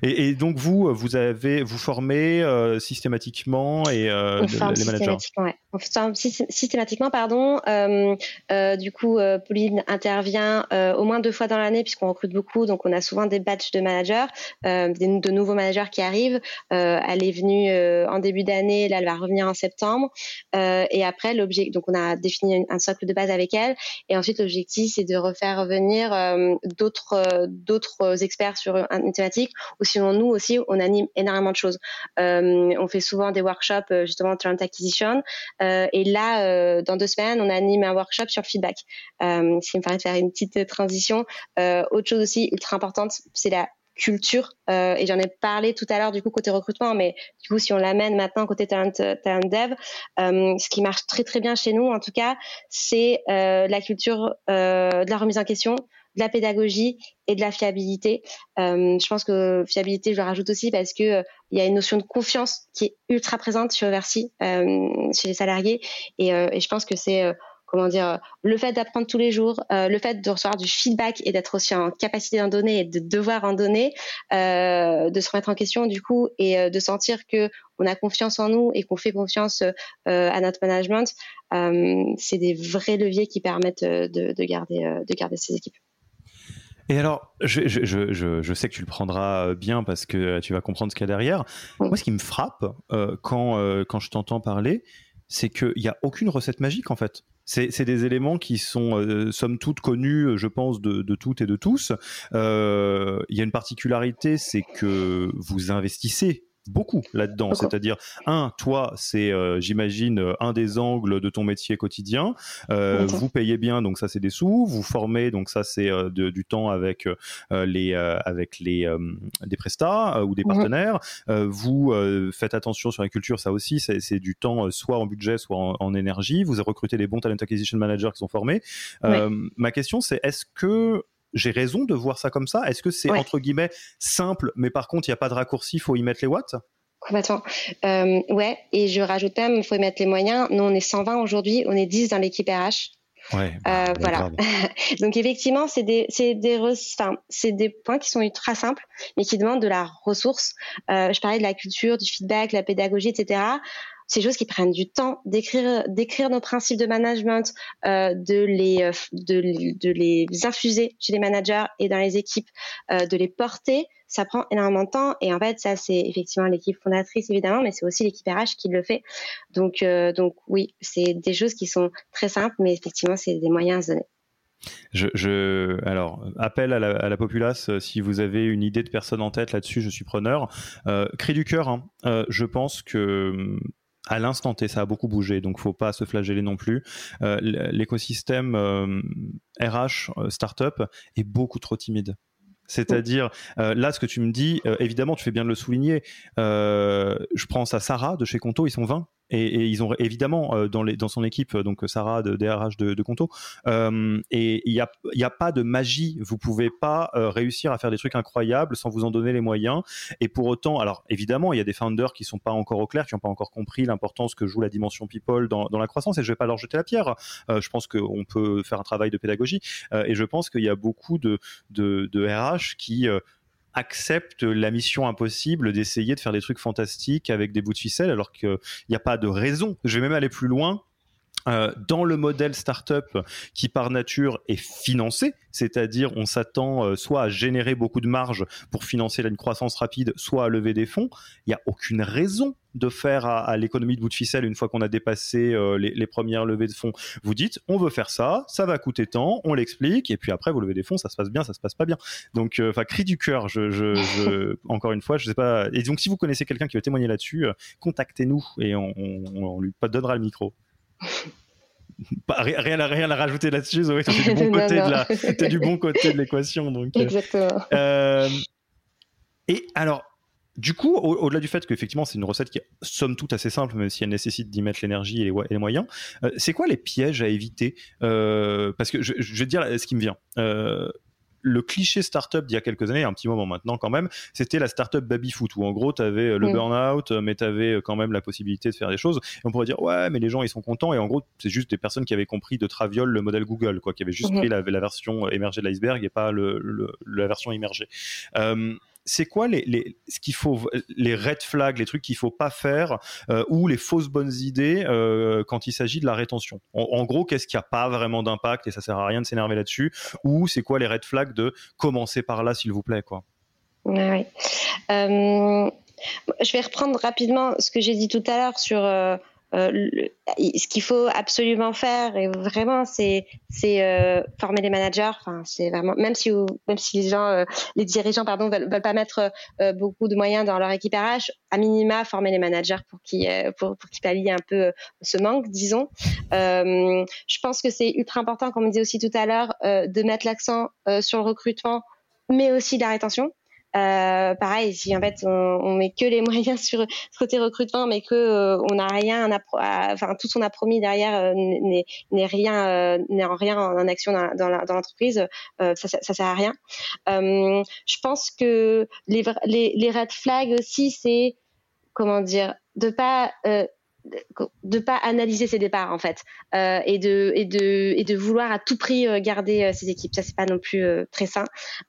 Et, donc vous, vous avez, vous formez euh, systématiquement et euh, les managers. Ouais. On forme systématiquement, pardon. Euh, du coup, Pauline intervient au moins deux fois dans l'année puisqu'on recrute beaucoup, donc on a souvent des batchs de managers, de nouveaux managers qui arrivent. elle est venue en début d'année, là elle va revenir en septembre. et après, l'objectif, donc on a défini un socle de base avec elle, et ensuite l'objectif c'est de refaire venir d'autres d'autres experts sur une thématique ou sinon nous aussi, on anime énormément de choses. Euh, on fait souvent des workshops euh, justement talent acquisition. Euh, et là, dans deux semaines, on anime un workshop sur feedback. Euh, ce qui me permet de faire une petite transition. autre chose aussi ultra importante, c'est la culture et j'en ai parlé tout à l'heure du coup côté recrutement mais du coup si on l'amène maintenant côté talent, talent dev ce qui marche très très bien chez nous en tout cas c'est la culture de la remise en question de la pédagogie et de la fiabilité. Euh, je pense que fiabilité, je le rajoute aussi parce que euh, il y a une notion de confiance qui est ultra présente chez Oversea, euh, chez les salariés, et, je pense que c'est comment dire, le fait d'apprendre tous les jours, le fait de recevoir du feedback et d'être aussi en capacité d'en donner et de devoir en donner, de se remettre en question du coup et de sentir que on a confiance en nous et qu'on fait confiance à notre management, c'est des vrais leviers qui permettent de garder de garder ces équipes. Et alors, je, je, je, je, sais que tu le prendras bien parce que tu vas comprendre ce qu'il y a derrière. Moi, ce qui me frappe euh, quand, euh, quand je t'entends parler, c'est qu'il n'y a aucune recette magique en fait. C'est des éléments qui sont, euh, somme toute, connus, je pense, de, de toutes et de tous. Euh, il y a une particularité, c'est que vous investissez beaucoup là-dedans. C'est-à-dire, un, toi, c'est, euh, j'imagine, euh, un des angles de ton métier quotidien. Euh, vous payez bien, donc ça, c'est des sous. Vous formez, donc ça, c'est du temps avec les avec les des prestats ou des mhm. partenaires. vous faites attention sur la culture, ça aussi, c'est du temps soit en budget, soit en, énergie. Vous recrutez les bons talent acquisition managers qui sont formés. Ma question, c'est est-ce que j'ai raison de voir ça comme ça? Est-ce que c'est entre guillemets simple, mais par contre, il n'y a pas de raccourci, il faut y mettre les watts? Complètement. Euh, ouais, et je rajoute même, il faut y mettre les moyens. Nous, on est 120 aujourd'hui, on est 10 dans l'équipe RH. Ouais, bah, euh, voilà. Donc effectivement, c'est des, c'est des, enfin, c'est des points qui sont ultra simples, mais qui demandent de la ressource. Euh, je parlais de la culture, du feedback, la pédagogie, etc ces choses qui prennent du temps d'écrire d'écrire nos principes de management euh, de les euh, de, les infuser chez les managers et dans les équipes euh, de les porter ça prend énormément de temps et en fait ça c'est effectivement l'équipe fondatrice évidemment mais c'est aussi l'équipe RH qui le fait donc donc oui c'est des choses qui sont très simples mais effectivement c'est des moyens à donner je, alors, appel à la, à la, populace, si vous avez une idée de personne en tête là-dessus, je suis preneur. Euh, du cœur, hein. je pense que à l'instant T, ça a beaucoup bougé, donc faut pas se flageller non plus. Euh, l'écosystème RH euh, startup est beaucoup trop timide. C'est-à-dire, euh, là, ce que tu me dis, évidemment, tu fais bien de le souligner. je prends ça Sarah de chez Conto, ils sont 20 et, ils ont évidemment euh, dans, les, dans son équipe donc Sarah de DRH de, de Conto euh, et il n'y a, y a pas de magie. Vous pouvez pas euh, réussir à faire des trucs incroyables sans vous en donner les moyens. Et pour autant alors évidemment il y a des founders qui sont pas encore au clair qui n'ont pas encore compris l'importance que joue la dimension people dans, dans la croissance et je vais pas leur jeter la pierre. Je pense qu'on peut faire un travail de pédagogie et je pense qu'il y a beaucoup de, de, de RH qui accepte la mission impossible d'essayer de faire des trucs fantastiques avec des bouts de ficelle alors qu'il n'y a pas de raison. Je vais même aller plus loin. Euh, dans le modèle startup qui par nature est financé, c'est-à-dire on s'attend euh, soit à générer beaucoup de marge pour financer une croissance rapide, soit à lever des fonds, il n'y a aucune raison de faire à, l'économie de bout de ficelle une fois qu'on a dépassé euh, les, premières levées de fonds. Vous dites, on veut faire ça, ça va coûter tant, on l'explique, et puis après vous levez des fonds, ça se passe bien, ça se passe pas bien. Donc, enfin, cri du cœur. Je, je, encore une fois, je sais pas. Et donc, si vous connaissez quelqu'un qui veut témoigner là-dessus, contactez-nous et on, on, on lui donnera le micro. rien, à, rien à rajouter là-dessus, Zoé. Tu du, bon côté De la, as du bon côté de l'équation. Donc, euh, Exactement. Euh, et alors, du coup, au-delà du fait qu'effectivement c'est une recette qui est somme toute assez simple, même si elle nécessite d'y mettre l'énergie et, les moyens, euh, c'est quoi les pièges à éviter? Parce que je, je, vais te dire ce qui me vient le cliché startup d'il y a quelques années, un petit moment maintenant quand même, c'était la startup baby-foot où en gros tu avais euh, le burn-out, euh, mais tu avais euh, quand même la possibilité de faire des choses. Et on pourrait dire ouais, mais les gens ils sont contents et en gros c'est juste des personnes qui avaient compris de traviole le modèle Google, quoi, qui avaient juste mhm. pris la, version émergée de l'iceberg et pas la version immergée c'est quoi les, les, ce qu'il faut, les red flags, les trucs qu'il faut pas faire euh, ou les fausses bonnes idées euh, quand il s'agit de la rétention? En, gros, qu'est-ce qui a pas vraiment d'impact et ça sert à rien de s'énerver là-dessus Ou c'est quoi les red flags de commencer par là, s'il vous plaît, quoi? Euh, je vais reprendre rapidement ce que j'ai dit tout à l'heure sur euh, ce qu'il faut absolument faire, et vraiment, c'est euh, former les managers. Enfin, c'est vraiment même si même si euh, les dirigeants, pardon, veulent, pas mettre beaucoup de moyens dans leur équipe RH, à minima former les managers pour qu'ils pallient un peu ce manque, disons. je pense que c'est ultra important, comme on disait aussi tout à l'heure, de mettre l'accent sur le recrutement, mais aussi la rétention. Euh, pareil, si en fait on, on, met que les moyens sur ce côté recrutement, mais que euh, on n'a rien, enfin tout ce qu'on a promis derrière euh, n'est rien, euh, n'est en rien en, action dans, dans l'entreprise, ça, ça, ça, sert à rien. je pense que les, les, les red flags aussi, c'est comment dire, de pas de pas analyser ses départs en fait euh, et de et de et de vouloir à tout prix euh, garder euh, ses équipes. Ça c'est pas non plus très sain.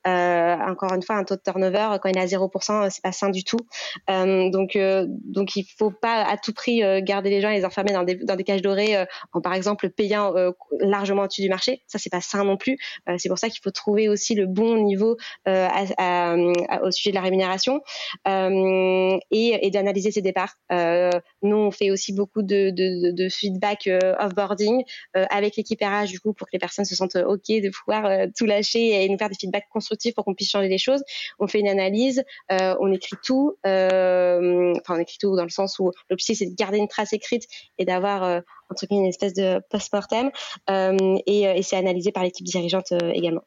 Encore une fois un taux de turnover quand il est à 0% c'est pas sain du tout. Donc donc il faut pas à tout prix garder les gens et les enfermer dans des dans des cages dorées en par exemple payant largement au-dessus du marché. Ça c'est pas sain non plus. C'est pour ça qu'il faut trouver aussi le bon niveau au sujet de la rémunération et, et d'analyser ses départs. Nous on fait aussi beaucoup de, de, de feedback euh, offboarding euh, avec l'équipe RH du coup pour que les personnes se sentent ok de pouvoir euh, tout lâcher et nous faire des feedbacks constructifs pour qu'on puisse changer les choses. On fait une analyse, on écrit tout, enfin on écrit tout dans le sens où l'objectif c'est de garder une trace écrite et d'avoir entre guillemets une espèce de post-mortem et c'est analysé par l'équipe dirigeante également.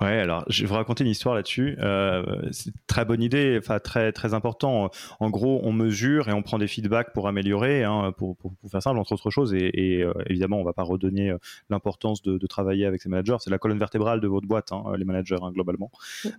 Ouais, alors je vais vous raconter une histoire là-dessus. Euh, c'est très bonne idée, enfin très très important. En gros, on mesure et on prend des feedbacks pour améliorer, hein, pour, pour, pour, faire simple entre autres choses. Et, et euh, évidemment, on va pas redonner euh, l'importance de, de, travailler avec ses managers. C'est la colonne vertébrale de votre boîte, hein, les managers hein, globalement.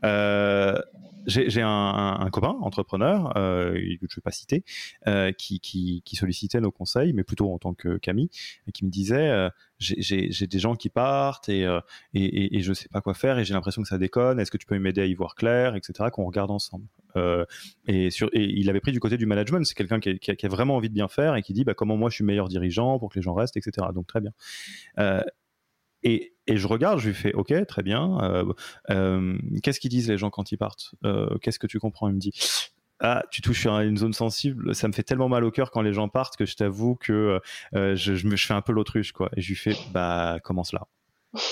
Euh, j'ai un, un, un, copain entrepreneur, euh, que je vais pas citer, euh, qui, qui, qui, sollicitait nos conseils, mais plutôt en tant que Camille, et qui me disait j'ai des gens qui partent et, euh, et, et, et, je sais pas quoi faire et j'ai l'impression que ça déconne. Est-ce que tu peux m'aider à y voir clair, etc. Qu'on regarde ensemble. Euh, et, il avait pris du côté du management. C'est quelqu'un qui, a vraiment envie de bien faire et qui dit bah, comment moi je suis meilleur dirigeant pour que les gens restent, etc. Donc très bien. Euh, et, je regarde, je lui fais OK, très bien. Qu'est-ce qu'ils disent les gens quand ils partent? Qu'est-ce que tu comprends? Il me dit ah, tu touches une zone sensible, ça me fait tellement mal au cœur quand les gens partent que je t'avoue que euh, je, fais un peu l'autruche, quoi. Et je lui fais, bah, commence là.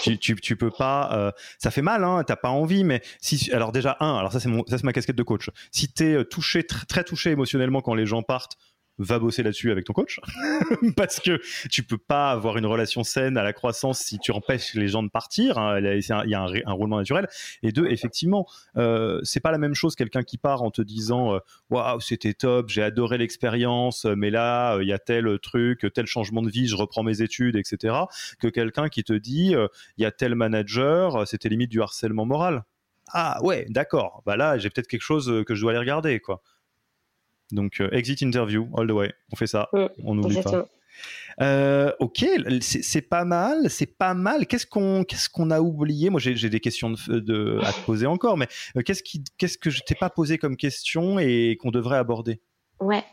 tu, peux pas, euh, ça fait mal, hein, t'as pas envie, mais si, alors déjà un, alors ça c'est ma casquette de coach. Si t'es euh, touché, très touché émotionnellement quand les gens partent, va bosser là-dessus avec ton coach parce que tu peux pas avoir une relation saine à la croissance si tu empêches les gens de partir. Hein. Il y a un, roulement naturel. Et deux, effectivement, euh, c'est pas la même chose quelqu'un qui part en te disant euh, waouh c'était top, j'ai adoré l'expérience, mais là il y a tel truc, tel changement de vie, je reprends mes études, etc. Que quelqu'un qui te dit euh, il y a tel manager, c'était limite du harcèlement moral. Ah ouais, d'accord. Bah là, j'ai peut-être quelque chose que je dois aller regarder, quoi. Donc, euh, exit interview, all the way. On fait ça. Mmh, on n'oublie pas. Euh, ok, c'est pas mal, c'est pas mal. Qu'est-ce qu'on qu'est-ce qu'on a oublié? Moi, j'ai des questions de, de, à te poser encore, mais euh, qu'est-ce qui qu'est-ce que je t'ai pas posé comme question et qu'on devrait aborder? Ouais,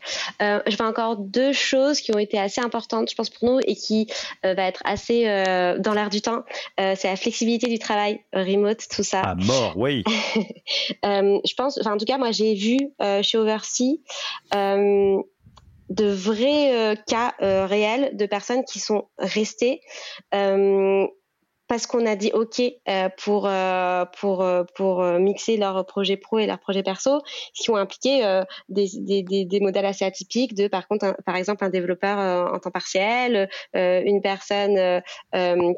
euh, je vois encore deux choses qui ont été assez importantes, je pense pour nous et qui euh, va être assez euh, dans l'air du temps. Euh, c'est la flexibilité du travail, remote, tout ça. À mort, oui. je pense, enfin en tout cas moi j'ai vu chez Oversea de vrais cas réels de personnes qui sont restées parce qu'on a dit OK euh, pour euh, pour euh, pour mixer leurs projets pro et leurs projets perso, qui ont impliqué des, des, des, des, modèles assez atypiques de par contre par exemple un développeur en temps partiel, une personne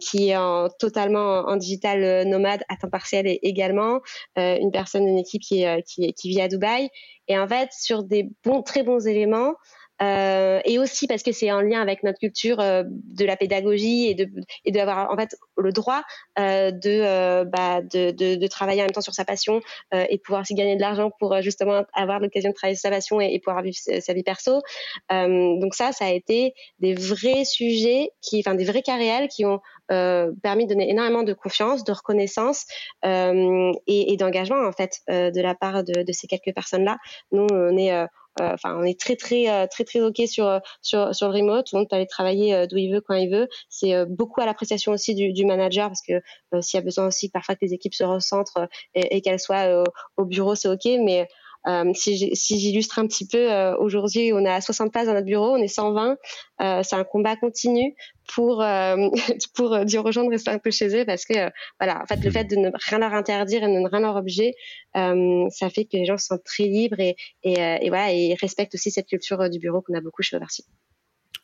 qui est en, totalement en digital nomade à temps partiel également, une personne une équipe qui est, qui, qui vit à Dubaï. Et en fait sur des bons très bons éléments euh, et aussi parce que c'est en lien avec notre culture euh, de la pédagogie et de et d'avoir en fait le droit euh, de, euh, bah, de, de, de travailler en même temps sur sa passion et pouvoir aussi gagner de l'argent pour justement avoir l'occasion de travailler sur sa passion et, pouvoir vivre sa, vie perso. donc ça, ça a été des vrais sujets qui, enfin des vrais cas réels qui ont permis de donner énormément de confiance, de reconnaissance et, et d'engagement en fait de la part de, de ces quelques personnes là. Nous, on est enfin, on est très très euh, très très ok sur sur sur le remote. Tout le monde peut aller travailler euh, d'où il veut quand il veut. C'est beaucoup à l'appréciation aussi du, du, manager parce que s'il y a besoin aussi parfois que les équipes se recentrent et, et qu'elles soient au bureau, c'est ok. Mais euh, si j'illustre un petit peu, euh, aujourd'hui, on a 60 places dans notre bureau, on est 120. Euh, c'est un combat continu pour pour dire aux gens de rester un peu chez eux parce que voilà, en fait, le fait de ne rien leur interdire et de ne rien leur obliger, ça fait que les gens se sentent très libres et et, et voilà et respectent aussi cette culture du bureau qu'on a beaucoup chez Oversea.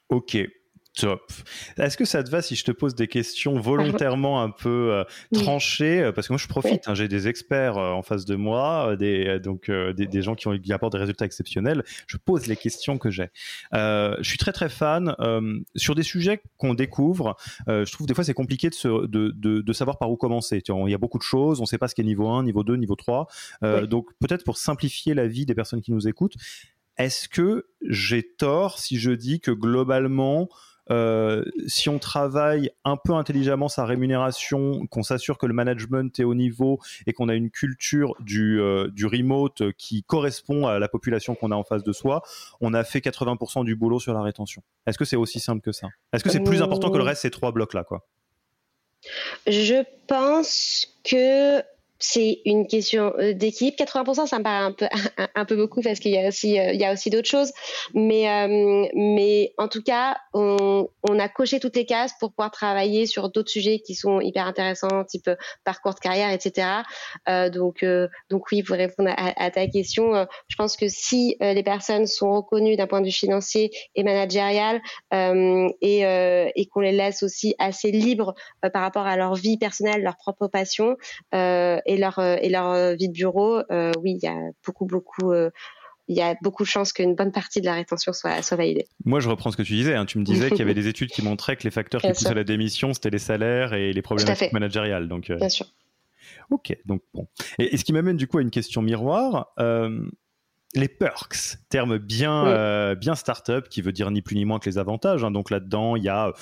Ok, Top. Est-ce que ça te va si je te pose des questions volontairement un peu euh, tranchées? Euh, Parce que moi, je profite. Hein, j'ai des experts euh, en face de moi, des, donc des, des, gens qui, ont, qui apportent des résultats exceptionnels. Je pose les questions que j'ai. je suis très très fan sur des sujets qu'on découvre. je trouve des fois c'est compliqué de, se, de, de, de, savoir par où commencer. Il y a beaucoup de choses. On ne sait pas ce qu'est niveau 1, niveau 2, niveau 3. donc peut-être pour simplifier la vie des personnes qui nous écoutent, est-ce que j'ai tort si je dis que globalement, euh, si on travaille un peu intelligemment sa rémunération, qu'on s'assure que le management est au niveau et qu'on a une culture du, euh, du remote qui correspond à la population qu'on a en face de soi, on a fait 80% du boulot sur la rétention. Est-ce que c'est aussi simple que ça? Est-ce que c'est plus important que le reste, ces trois blocs-là Je pense que c'est une question euh, d'équipe. 80%, ça me paraît un peu, un, peu beaucoup parce qu'il y a aussi, euh, aussi d'autres choses. Mais, euh, mais en tout cas, on, on, a coché toutes les cases pour pouvoir travailler sur d'autres sujets qui sont hyper intéressants, type parcours de carrière, etc. Donc, donc oui, pour répondre à, ta question, je pense que si les personnes sont reconnues d'un point de vue financier et managérial et, et qu'on les laisse aussi assez libres par rapport à leur vie personnelle, leur propre passion, leur euh, et leur euh, vie de bureau, euh, oui, il y a beaucoup beaucoup il y a beaucoup de chances qu'une bonne partie de la rétention soit, soit validée. Moi, je reprends ce que tu disais. Hein. Tu me disais qu'il y avait des études qui montraient que les facteurs qui poussaient à la démission, c'était les salaires et les problématiques managériales. Donc, Bien sûr. Ok, donc bon. Et, ce qui m'amène du coup à une question miroir. les perks, terme bien, bien start-up qui veut dire ni plus ni moins que les avantages. Hein. Donc là-dedans, il y a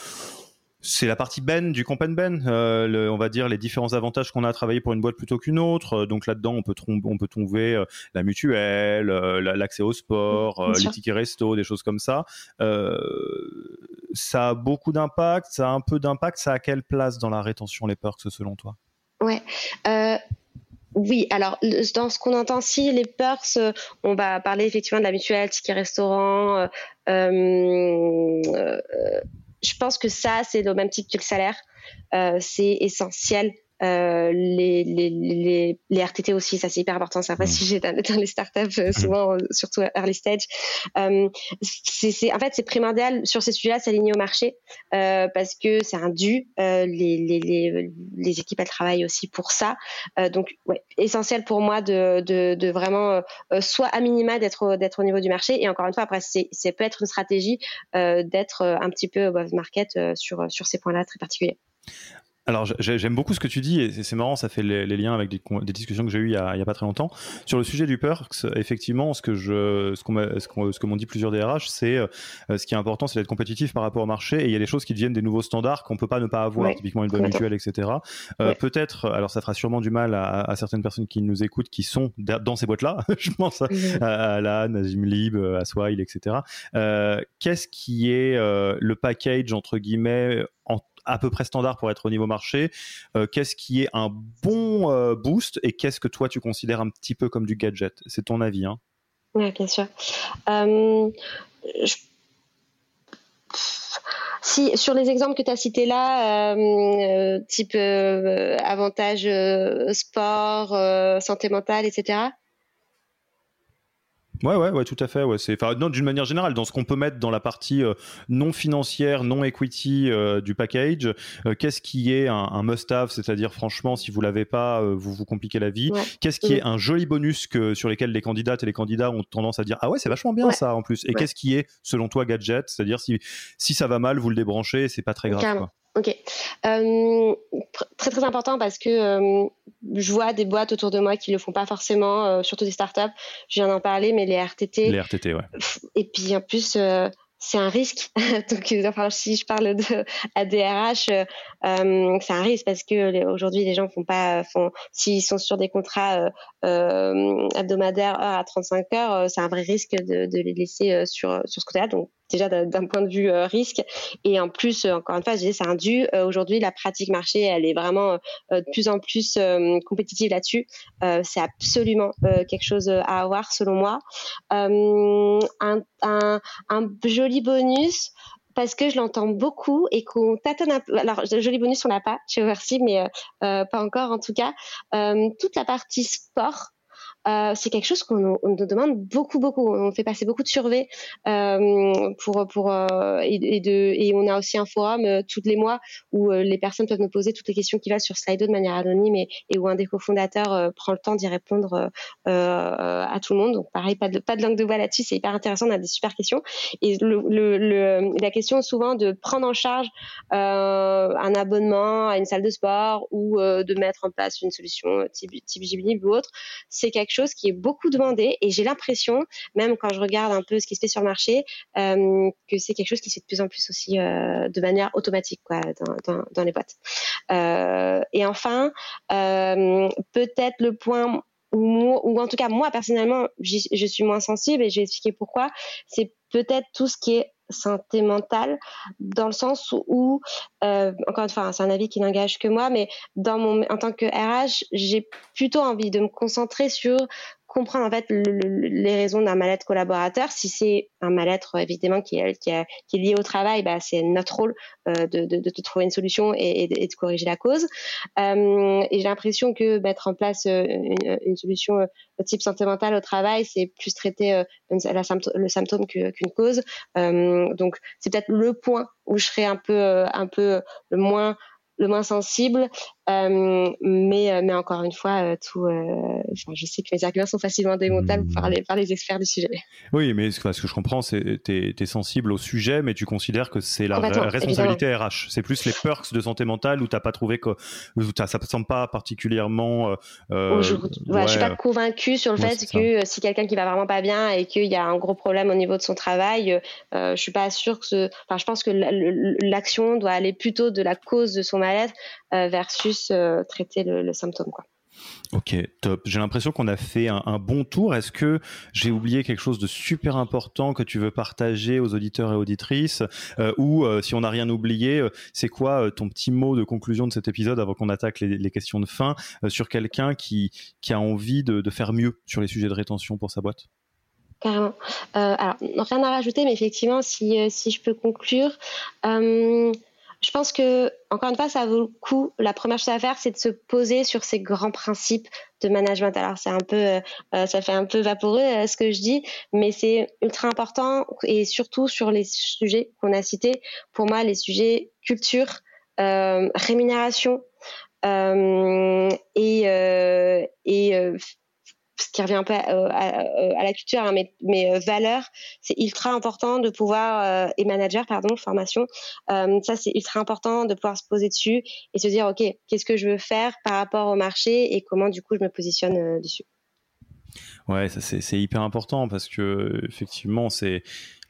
c'est la partie ben du compen ben, euh, on va dire les différents avantages qu'on a à travailler pour une boîte plutôt qu'une autre. Euh, donc là-dedans, on peut, on peut trouver euh, la mutuelle, l'accès au sport, les tickets resto, des choses comme ça. ça a beaucoup d'impact, ça a un peu d'impact. Ça a quelle place dans la rétention les perks selon toi? Ouais. Oui, alors dans ce qu'on entend si les perks, on va parler effectivement de la mutuelle, ticket restaurant, je pense que ça, c'est le même type que le salaire. Euh, c'est essentiel euh, les, les, les, les, RTT aussi, ça c'est hyper important. Ça pas mm. si j'ai dans, dans, les startups, euh, mm. souvent, surtout early stage. Euh, c'est, en fait, c'est primordial sur ces sujets-là, s'aligner au marché euh, parce que c'est un dû. Euh, les, les, les, équipes, elles travaillent aussi pour ça. donc, ouais, essentiel pour moi de, de, de vraiment, soit à minima d'être, d'être au niveau du marché. Et encore une fois, après, c'est, c'est peut être une stratégie d'être un petit peu above market sur, sur ces points-là très particuliers. Alors j'aime beaucoup ce que tu dis et c'est marrant, ça fait les, liens avec des, discussions que j'ai eues il y, a, pas très longtemps sur le sujet du perks. Effectivement, ce que je, ce, qu'on ce, que m'ont dit plusieurs DRH, c'est euh, ce qui est important, c'est d'être compétitif par rapport au marché et il y a des choses qui deviennent des nouveaux standards qu'on peut pas ne pas avoir, typiquement une bonne mutuelle, etc. Euh, Peut-être, alors ça fera sûrement du mal à, à, certaines personnes qui nous écoutent, qui sont dans ces boîtes-là. je pense à, à Alan, à Jimlib, à Swile, etc. Euh, Qu'est-ce qui est euh, le package entre guillemets en à peu près standard pour être au niveau marché. Euh, qu'est-ce qui est un bon euh, boost et qu'est-ce que toi tu considères un petit peu comme du gadget? C'est ton avis. Hein bien sûr. Euh, si, sur les exemples que tu as cités là, type avantage sport, santé mentale, etc., Ouais, ouais, ouais, tout à fait. Ouais, c'est, enfin, non, d'une manière générale, dans ce qu'on peut mettre dans la partie euh, non financière, non equity euh, du package, euh, qu'est-ce qui est un, must-have, c'est-à-dire franchement, si vous l'avez pas, vous vous compliquez la vie. Qu'est-ce qui est un joli bonus que sur lesquels les candidates et les candidats ont tendance à dire ah ouais, c'est vachement bien ça en plus? Et qu'est-ce qui est selon toi gadget, c'est-à-dire si si ça va mal, vous le débranchez, c'est pas très grave. Quoi. Ok. Euh, très très important parce que euh, je vois des boîtes autour de moi qui le font pas forcément, euh, surtout des startups. Je viens d'en parler, mais les RTT. Les RTT, ouais. Et puis en plus, c'est un risque. Donc, enfin, si je parle de ADRH, euh, c'est un risque parce que aujourd'hui, les gens font pas, font, s'ils sont sur des contrats euh, hebdomadaires heure à 35 heures, c'est un vrai risque de, de les laisser sur sur ce côté-là. Donc, déjà d'un point de vue euh, risque. Et en plus, euh, encore une fois, je disais, c'est un dû. Euh, aujourd'hui, la pratique marché, elle est vraiment de plus en plus compétitive là-dessus. c'est absolument quelque chose à avoir, selon moi. Un, un, joli bonus parce que je l'entends beaucoup et qu'on tâtonne un peu. Alors, joli bonus, on l'a pas chez Oversea, mais pas encore en tout cas. toute la partie sport, euh, c'est quelque chose qu'on nous demande beaucoup, beaucoup. On fait passer beaucoup de surveys euh, pour pour euh, et, de et on a aussi un forum euh, tous les mois où euh, les personnes peuvent nous poser toutes les questions qui valent sur Slido de manière anonyme et, et où un des cofondateurs prend le temps d'y répondre à tout le monde. Donc pareil, pas de pas de langue de bois là-dessus, c'est hyper intéressant. On a des super questions et le, le, le la question souvent de prendre en charge un abonnement à une salle de sport ou de mettre en place une solution type type ou autre, c'est quelque chose qui est beaucoup demandé et j'ai l'impression, même quand je regarde un peu ce qui se fait sur le marché, que c'est quelque chose qui se fait de plus en plus aussi de manière automatique quoi, dans, dans, les boîtes. et enfin, peut-être le point ou, ou en tout cas moi personnellement, je suis moins sensible et je vais expliquer pourquoi. C'est peut-être tout ce qui est santé mentale dans le sens où, euh, encore une fois, hein, c'est un avis qui n'engage que moi, mais dans mon, en tant que RH, j'ai plutôt envie de me concentrer sur comprendre en fait les raisons d'un mal-être collaborateur. Si c'est un mal-être évidemment qui est, lié au travail, bah, c'est notre rôle euh, de, de, de, trouver une solution et, de, corriger la cause. Euh, et j'ai l'impression que mettre en place euh, une, une solution type santé mentale au travail, c'est plus traiter le symptôme qu'une cause. donc c'est peut-être le point où je serais un peu un peu le moins le moins sensible. Euh, mais, euh, mais encore une fois, euh, tout, je sais que mes arguments sont facilement démontables par les, par les experts du sujet. Oui, mais ce que je comprends, c'est tu es, sensible au sujet, mais tu considères que c'est la responsabilité RH. C'est plus les perks de santé mentale où tu n'as pas trouvé que ça ne semble pas particulièrement. Euh, je ne suis pas convaincue sur le fait que si quelqu'un qui va vraiment pas bien et qu'il y a un gros problème au niveau de son travail, je suis pas sûre que ce. Enfin, je pense que l'action doit aller plutôt de la cause de son mal-être versus euh, traiter le, symptôme. Quoi. Ok, top. J'ai l'impression qu'on a fait un, bon tour. Est-ce que j'ai oublié quelque chose de super important que tu veux partager aux auditeurs et auditrices euh, Ou euh, si on n'a rien oublié, c'est quoi ton petit mot de conclusion de cet épisode avant qu'on attaque les, questions de fin sur quelqu'un qui, qui a envie de, faire mieux sur les sujets de rétention pour sa boîte? Carrément. alors, rien à rajouter, mais effectivement, si, si je peux conclure, je pense que, encore une fois, ça vaut le coup. La première chose à faire, c'est de se poser sur ces grands principes de management. Alors, c'est un peu, euh, euh, ça fait un peu vaporeux euh, ce que je dis, mais c'est ultra important et surtout sur les sujets qu'on a cités. Pour moi, les sujets culture, rémunération et, et ce qui revient un peu à, à, la culture, hein, mais, mais euh, valeurs, c'est ultra important de pouvoir, euh, et manager, pardon, formation, euh, ça c'est ultra important de pouvoir se poser dessus et se dire, OK, qu'est-ce que je veux faire par rapport au marché et comment du coup je me positionne dessus. Ouais, c'est hyper important parce que effectivement, c'est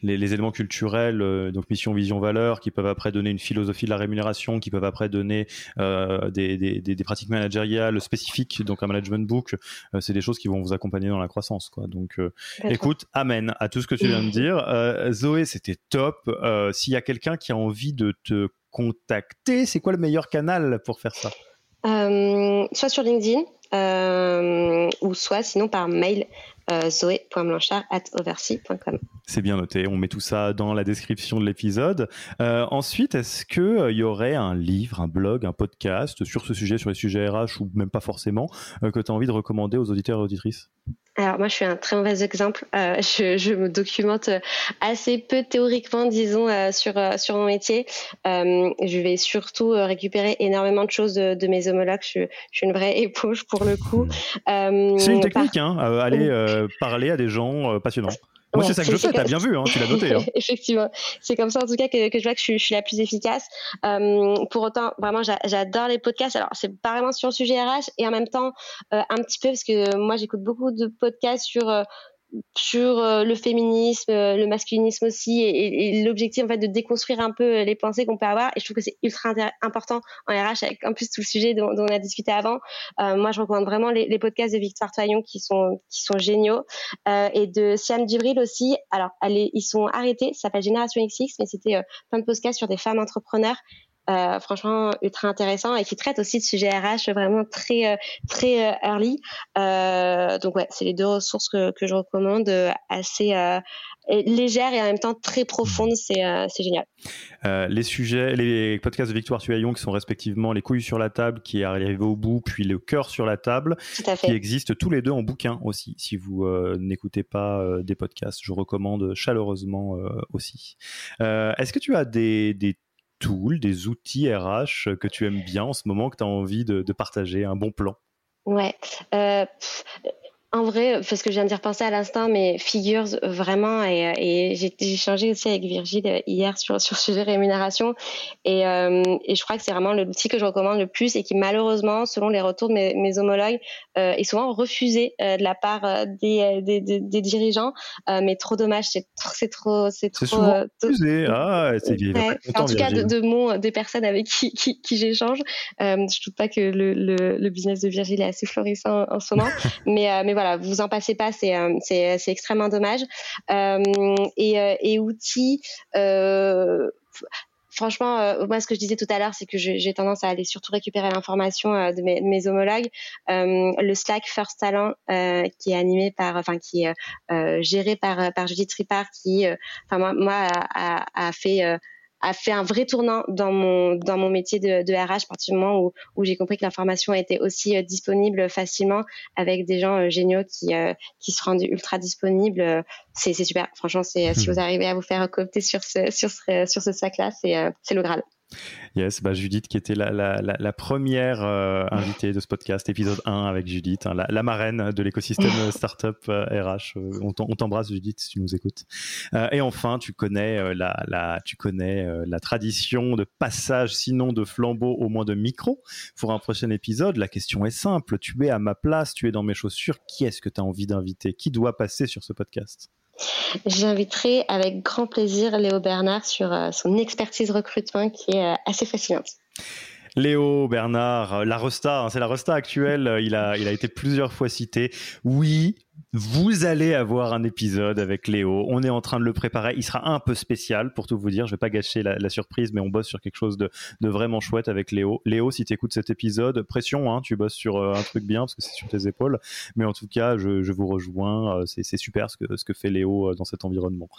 les, éléments culturels, euh, donc mission, vision, valeur, qui peuvent après donner une philosophie de la rémunération, qui peuvent après donner euh, des, des, des, pratiques managériales spécifiques, donc un management book, euh, c'est des choses qui vont vous accompagner dans la croissance. Quoi. Donc, écoute, amen à tout ce que tu viens de dire. Zoé, c'était top. S'il y a quelqu'un qui a envie de te contacter, c'est quoi le meilleur canal pour faire ça? Soit sur LinkedIn, ou soit sinon par mail euh, zoé.blanchard.oversea.com. C'est bien noté, on met tout ça dans la description de l'épisode. Euh, ensuite, est-ce qu'il euh, y aurait un livre, un blog, un podcast sur ce sujet, sur les sujets RH ou même pas forcément, que tu as envie de recommander aux auditeurs et auditrices? Alors moi, je suis un très mauvais exemple. Euh, je, je, me documente assez peu théoriquement, disons, euh, sur euh, sur mon métier. Euh, je vais surtout récupérer énormément de choses de, de mes homologues. Je, je, suis une vraie éponge pour le coup. C'est une technique, hein, aller parler à des gens passionnants. Moi, c'est ça que je fais, t'as bien vu, hein, tu l'as noté. Hein. Effectivement, c'est comme ça en tout cas que, que je vois que je suis, je suis la plus efficace. Euh, pour autant, vraiment, j'adore les podcasts. Alors, c'est pas vraiment sur le sujet RH et en même temps, euh, un petit peu parce que moi, j'écoute beaucoup de podcasts sur euh, sur euh, le féminisme, euh, le masculinisme aussi, et, l'objectif en fait de déconstruire un peu euh, les pensées qu'on peut avoir. Et je trouve que c'est ultra important en RH, avec en plus tout le sujet dont, on a discuté avant. moi, je recommande vraiment les, podcasts de Victoire Toyon qui sont qui sont géniaux et de Siam Djibril aussi. Alors, ils sont arrêtés, ça s'appelle Génération XX, mais c'était plein de podcasts sur des femmes entrepreneurs euh, franchement ultra intéressant et qui traite aussi de sujets RH vraiment très euh, très euh, early. donc ouais, c'est les deux ressources que, que je recommande, assez légères et en même temps très profondes. C'est c'est génial. les sujets, les podcasts de Victoire Tuaillon qui sont respectivement les couilles sur la table qui est arrivé au bout, puis le cœur sur la table, qui existent tous les deux en bouquin aussi. Si vous n'écoutez pas des podcasts, je recommande chaleureusement aussi. Est-ce que tu as des, des des outils RH que tu aimes bien en ce moment, que tu as envie de, partager, un bon plan? Ouais. Euh, en vrai, parce que je viens d'y repenser à l'instant, mais Figures, vraiment, et, et j'ai échangé aussi avec Virgile hier sur, sur ce sujet rémunération, et, euh, et je crois que c'est vraiment l'outil que je recommande le plus et qui malheureusement, selon les retours de mes, mes homologues, euh, est souvent refusé euh, de la part euh, des, des, des, des, dirigeants, euh, mais trop dommage, c'est trop, c'est souvent refusé. Ah, c'est ouais. En tout cas, de, de mon, des personnes avec qui, qui, qui j'échange, je doute pas que le, le, le, business de Virgile est assez florissant en, en ce moment, mais, mais voilà voilà, vous en passez pas, c'est euh, c'est c'est extrêmement dommage. Euh, et, euh, et outils franchement, euh, moi, ce que je disais tout à l'heure, c'est que j'ai tendance à aller surtout récupérer l'information euh, de, mes, homologues. Euh, le Slack First Talent, qui est animé par, enfin, qui est géré par par Judith Ripard, qui, enfin, moi, moi, a fait a fait un vrai tournant dans mon dans mon métier de, de RH à partir du moment où, où j'ai compris que l'information était aussi euh, disponible facilement avec des gens euh, géniaux qui euh, qui se rendent ultra disponibles. c'est super. Franchement, c'est si hmm. vous arrivez à vous faire coopter sur ce sur ce sur ce sac là, c'est c'est le graal. Yes, bah Judith qui était la, la, la, première euh, invitée de ce podcast, épisode 1 avec Judith, hein, la, marraine de l'écosystème startup RH. Euh, on t'embrasse Judith si tu nous écoutes. Euh, et enfin, tu connais, la, tu connais la tradition de passage, sinon de flambeau, au moins de micro. Pour un prochain épisode, la question est simple. Tu es à ma place, tu es dans mes chaussures. Qui est-ce que tu as envie d'inviter? Qui doit passer sur ce podcast? J'inviterai avec grand plaisir Léo Bernard sur euh, son expertise recrutement qui est euh, assez fascinante. Léo Bernard, euh, la Rosta, hein, c'est la Rosta actuelle, il a, il a été plusieurs fois cité. Oui, vous allez avoir un épisode avec Léo. On est en train de le préparer. Il sera un peu spécial pour tout vous dire. Je vais pas gâcher la, surprise, mais on bosse sur quelque chose de, vraiment chouette avec Léo. Léo, si tu écoutes cet épisode, pression, hein, tu bosses sur euh, un truc bien parce que c'est sur tes épaules. Mais en tout cas, je, vous rejoins. Euh, c'est super ce que, ce que fait Léo dans cet environnement.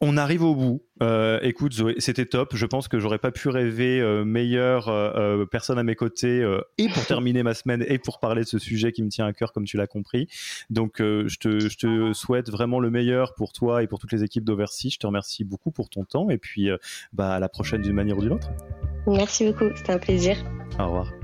On arrive au bout. Euh, écoute, Zoé, c'était top. Je pense que j'aurais pas pu rêver euh, meilleure euh, personne à mes côtés euh, et pour terminer ma semaine et pour parler de ce sujet qui me tient à cœur, comme tu l'as compris. Donc, euh, je te, je, te, souhaite vraiment le meilleur pour toi et pour toutes les équipes d'Oversea. Je te remercie beaucoup pour ton temps et puis bah, à la prochaine d'une manière ou d'une autre. Merci beaucoup. C'était un plaisir. Au revoir.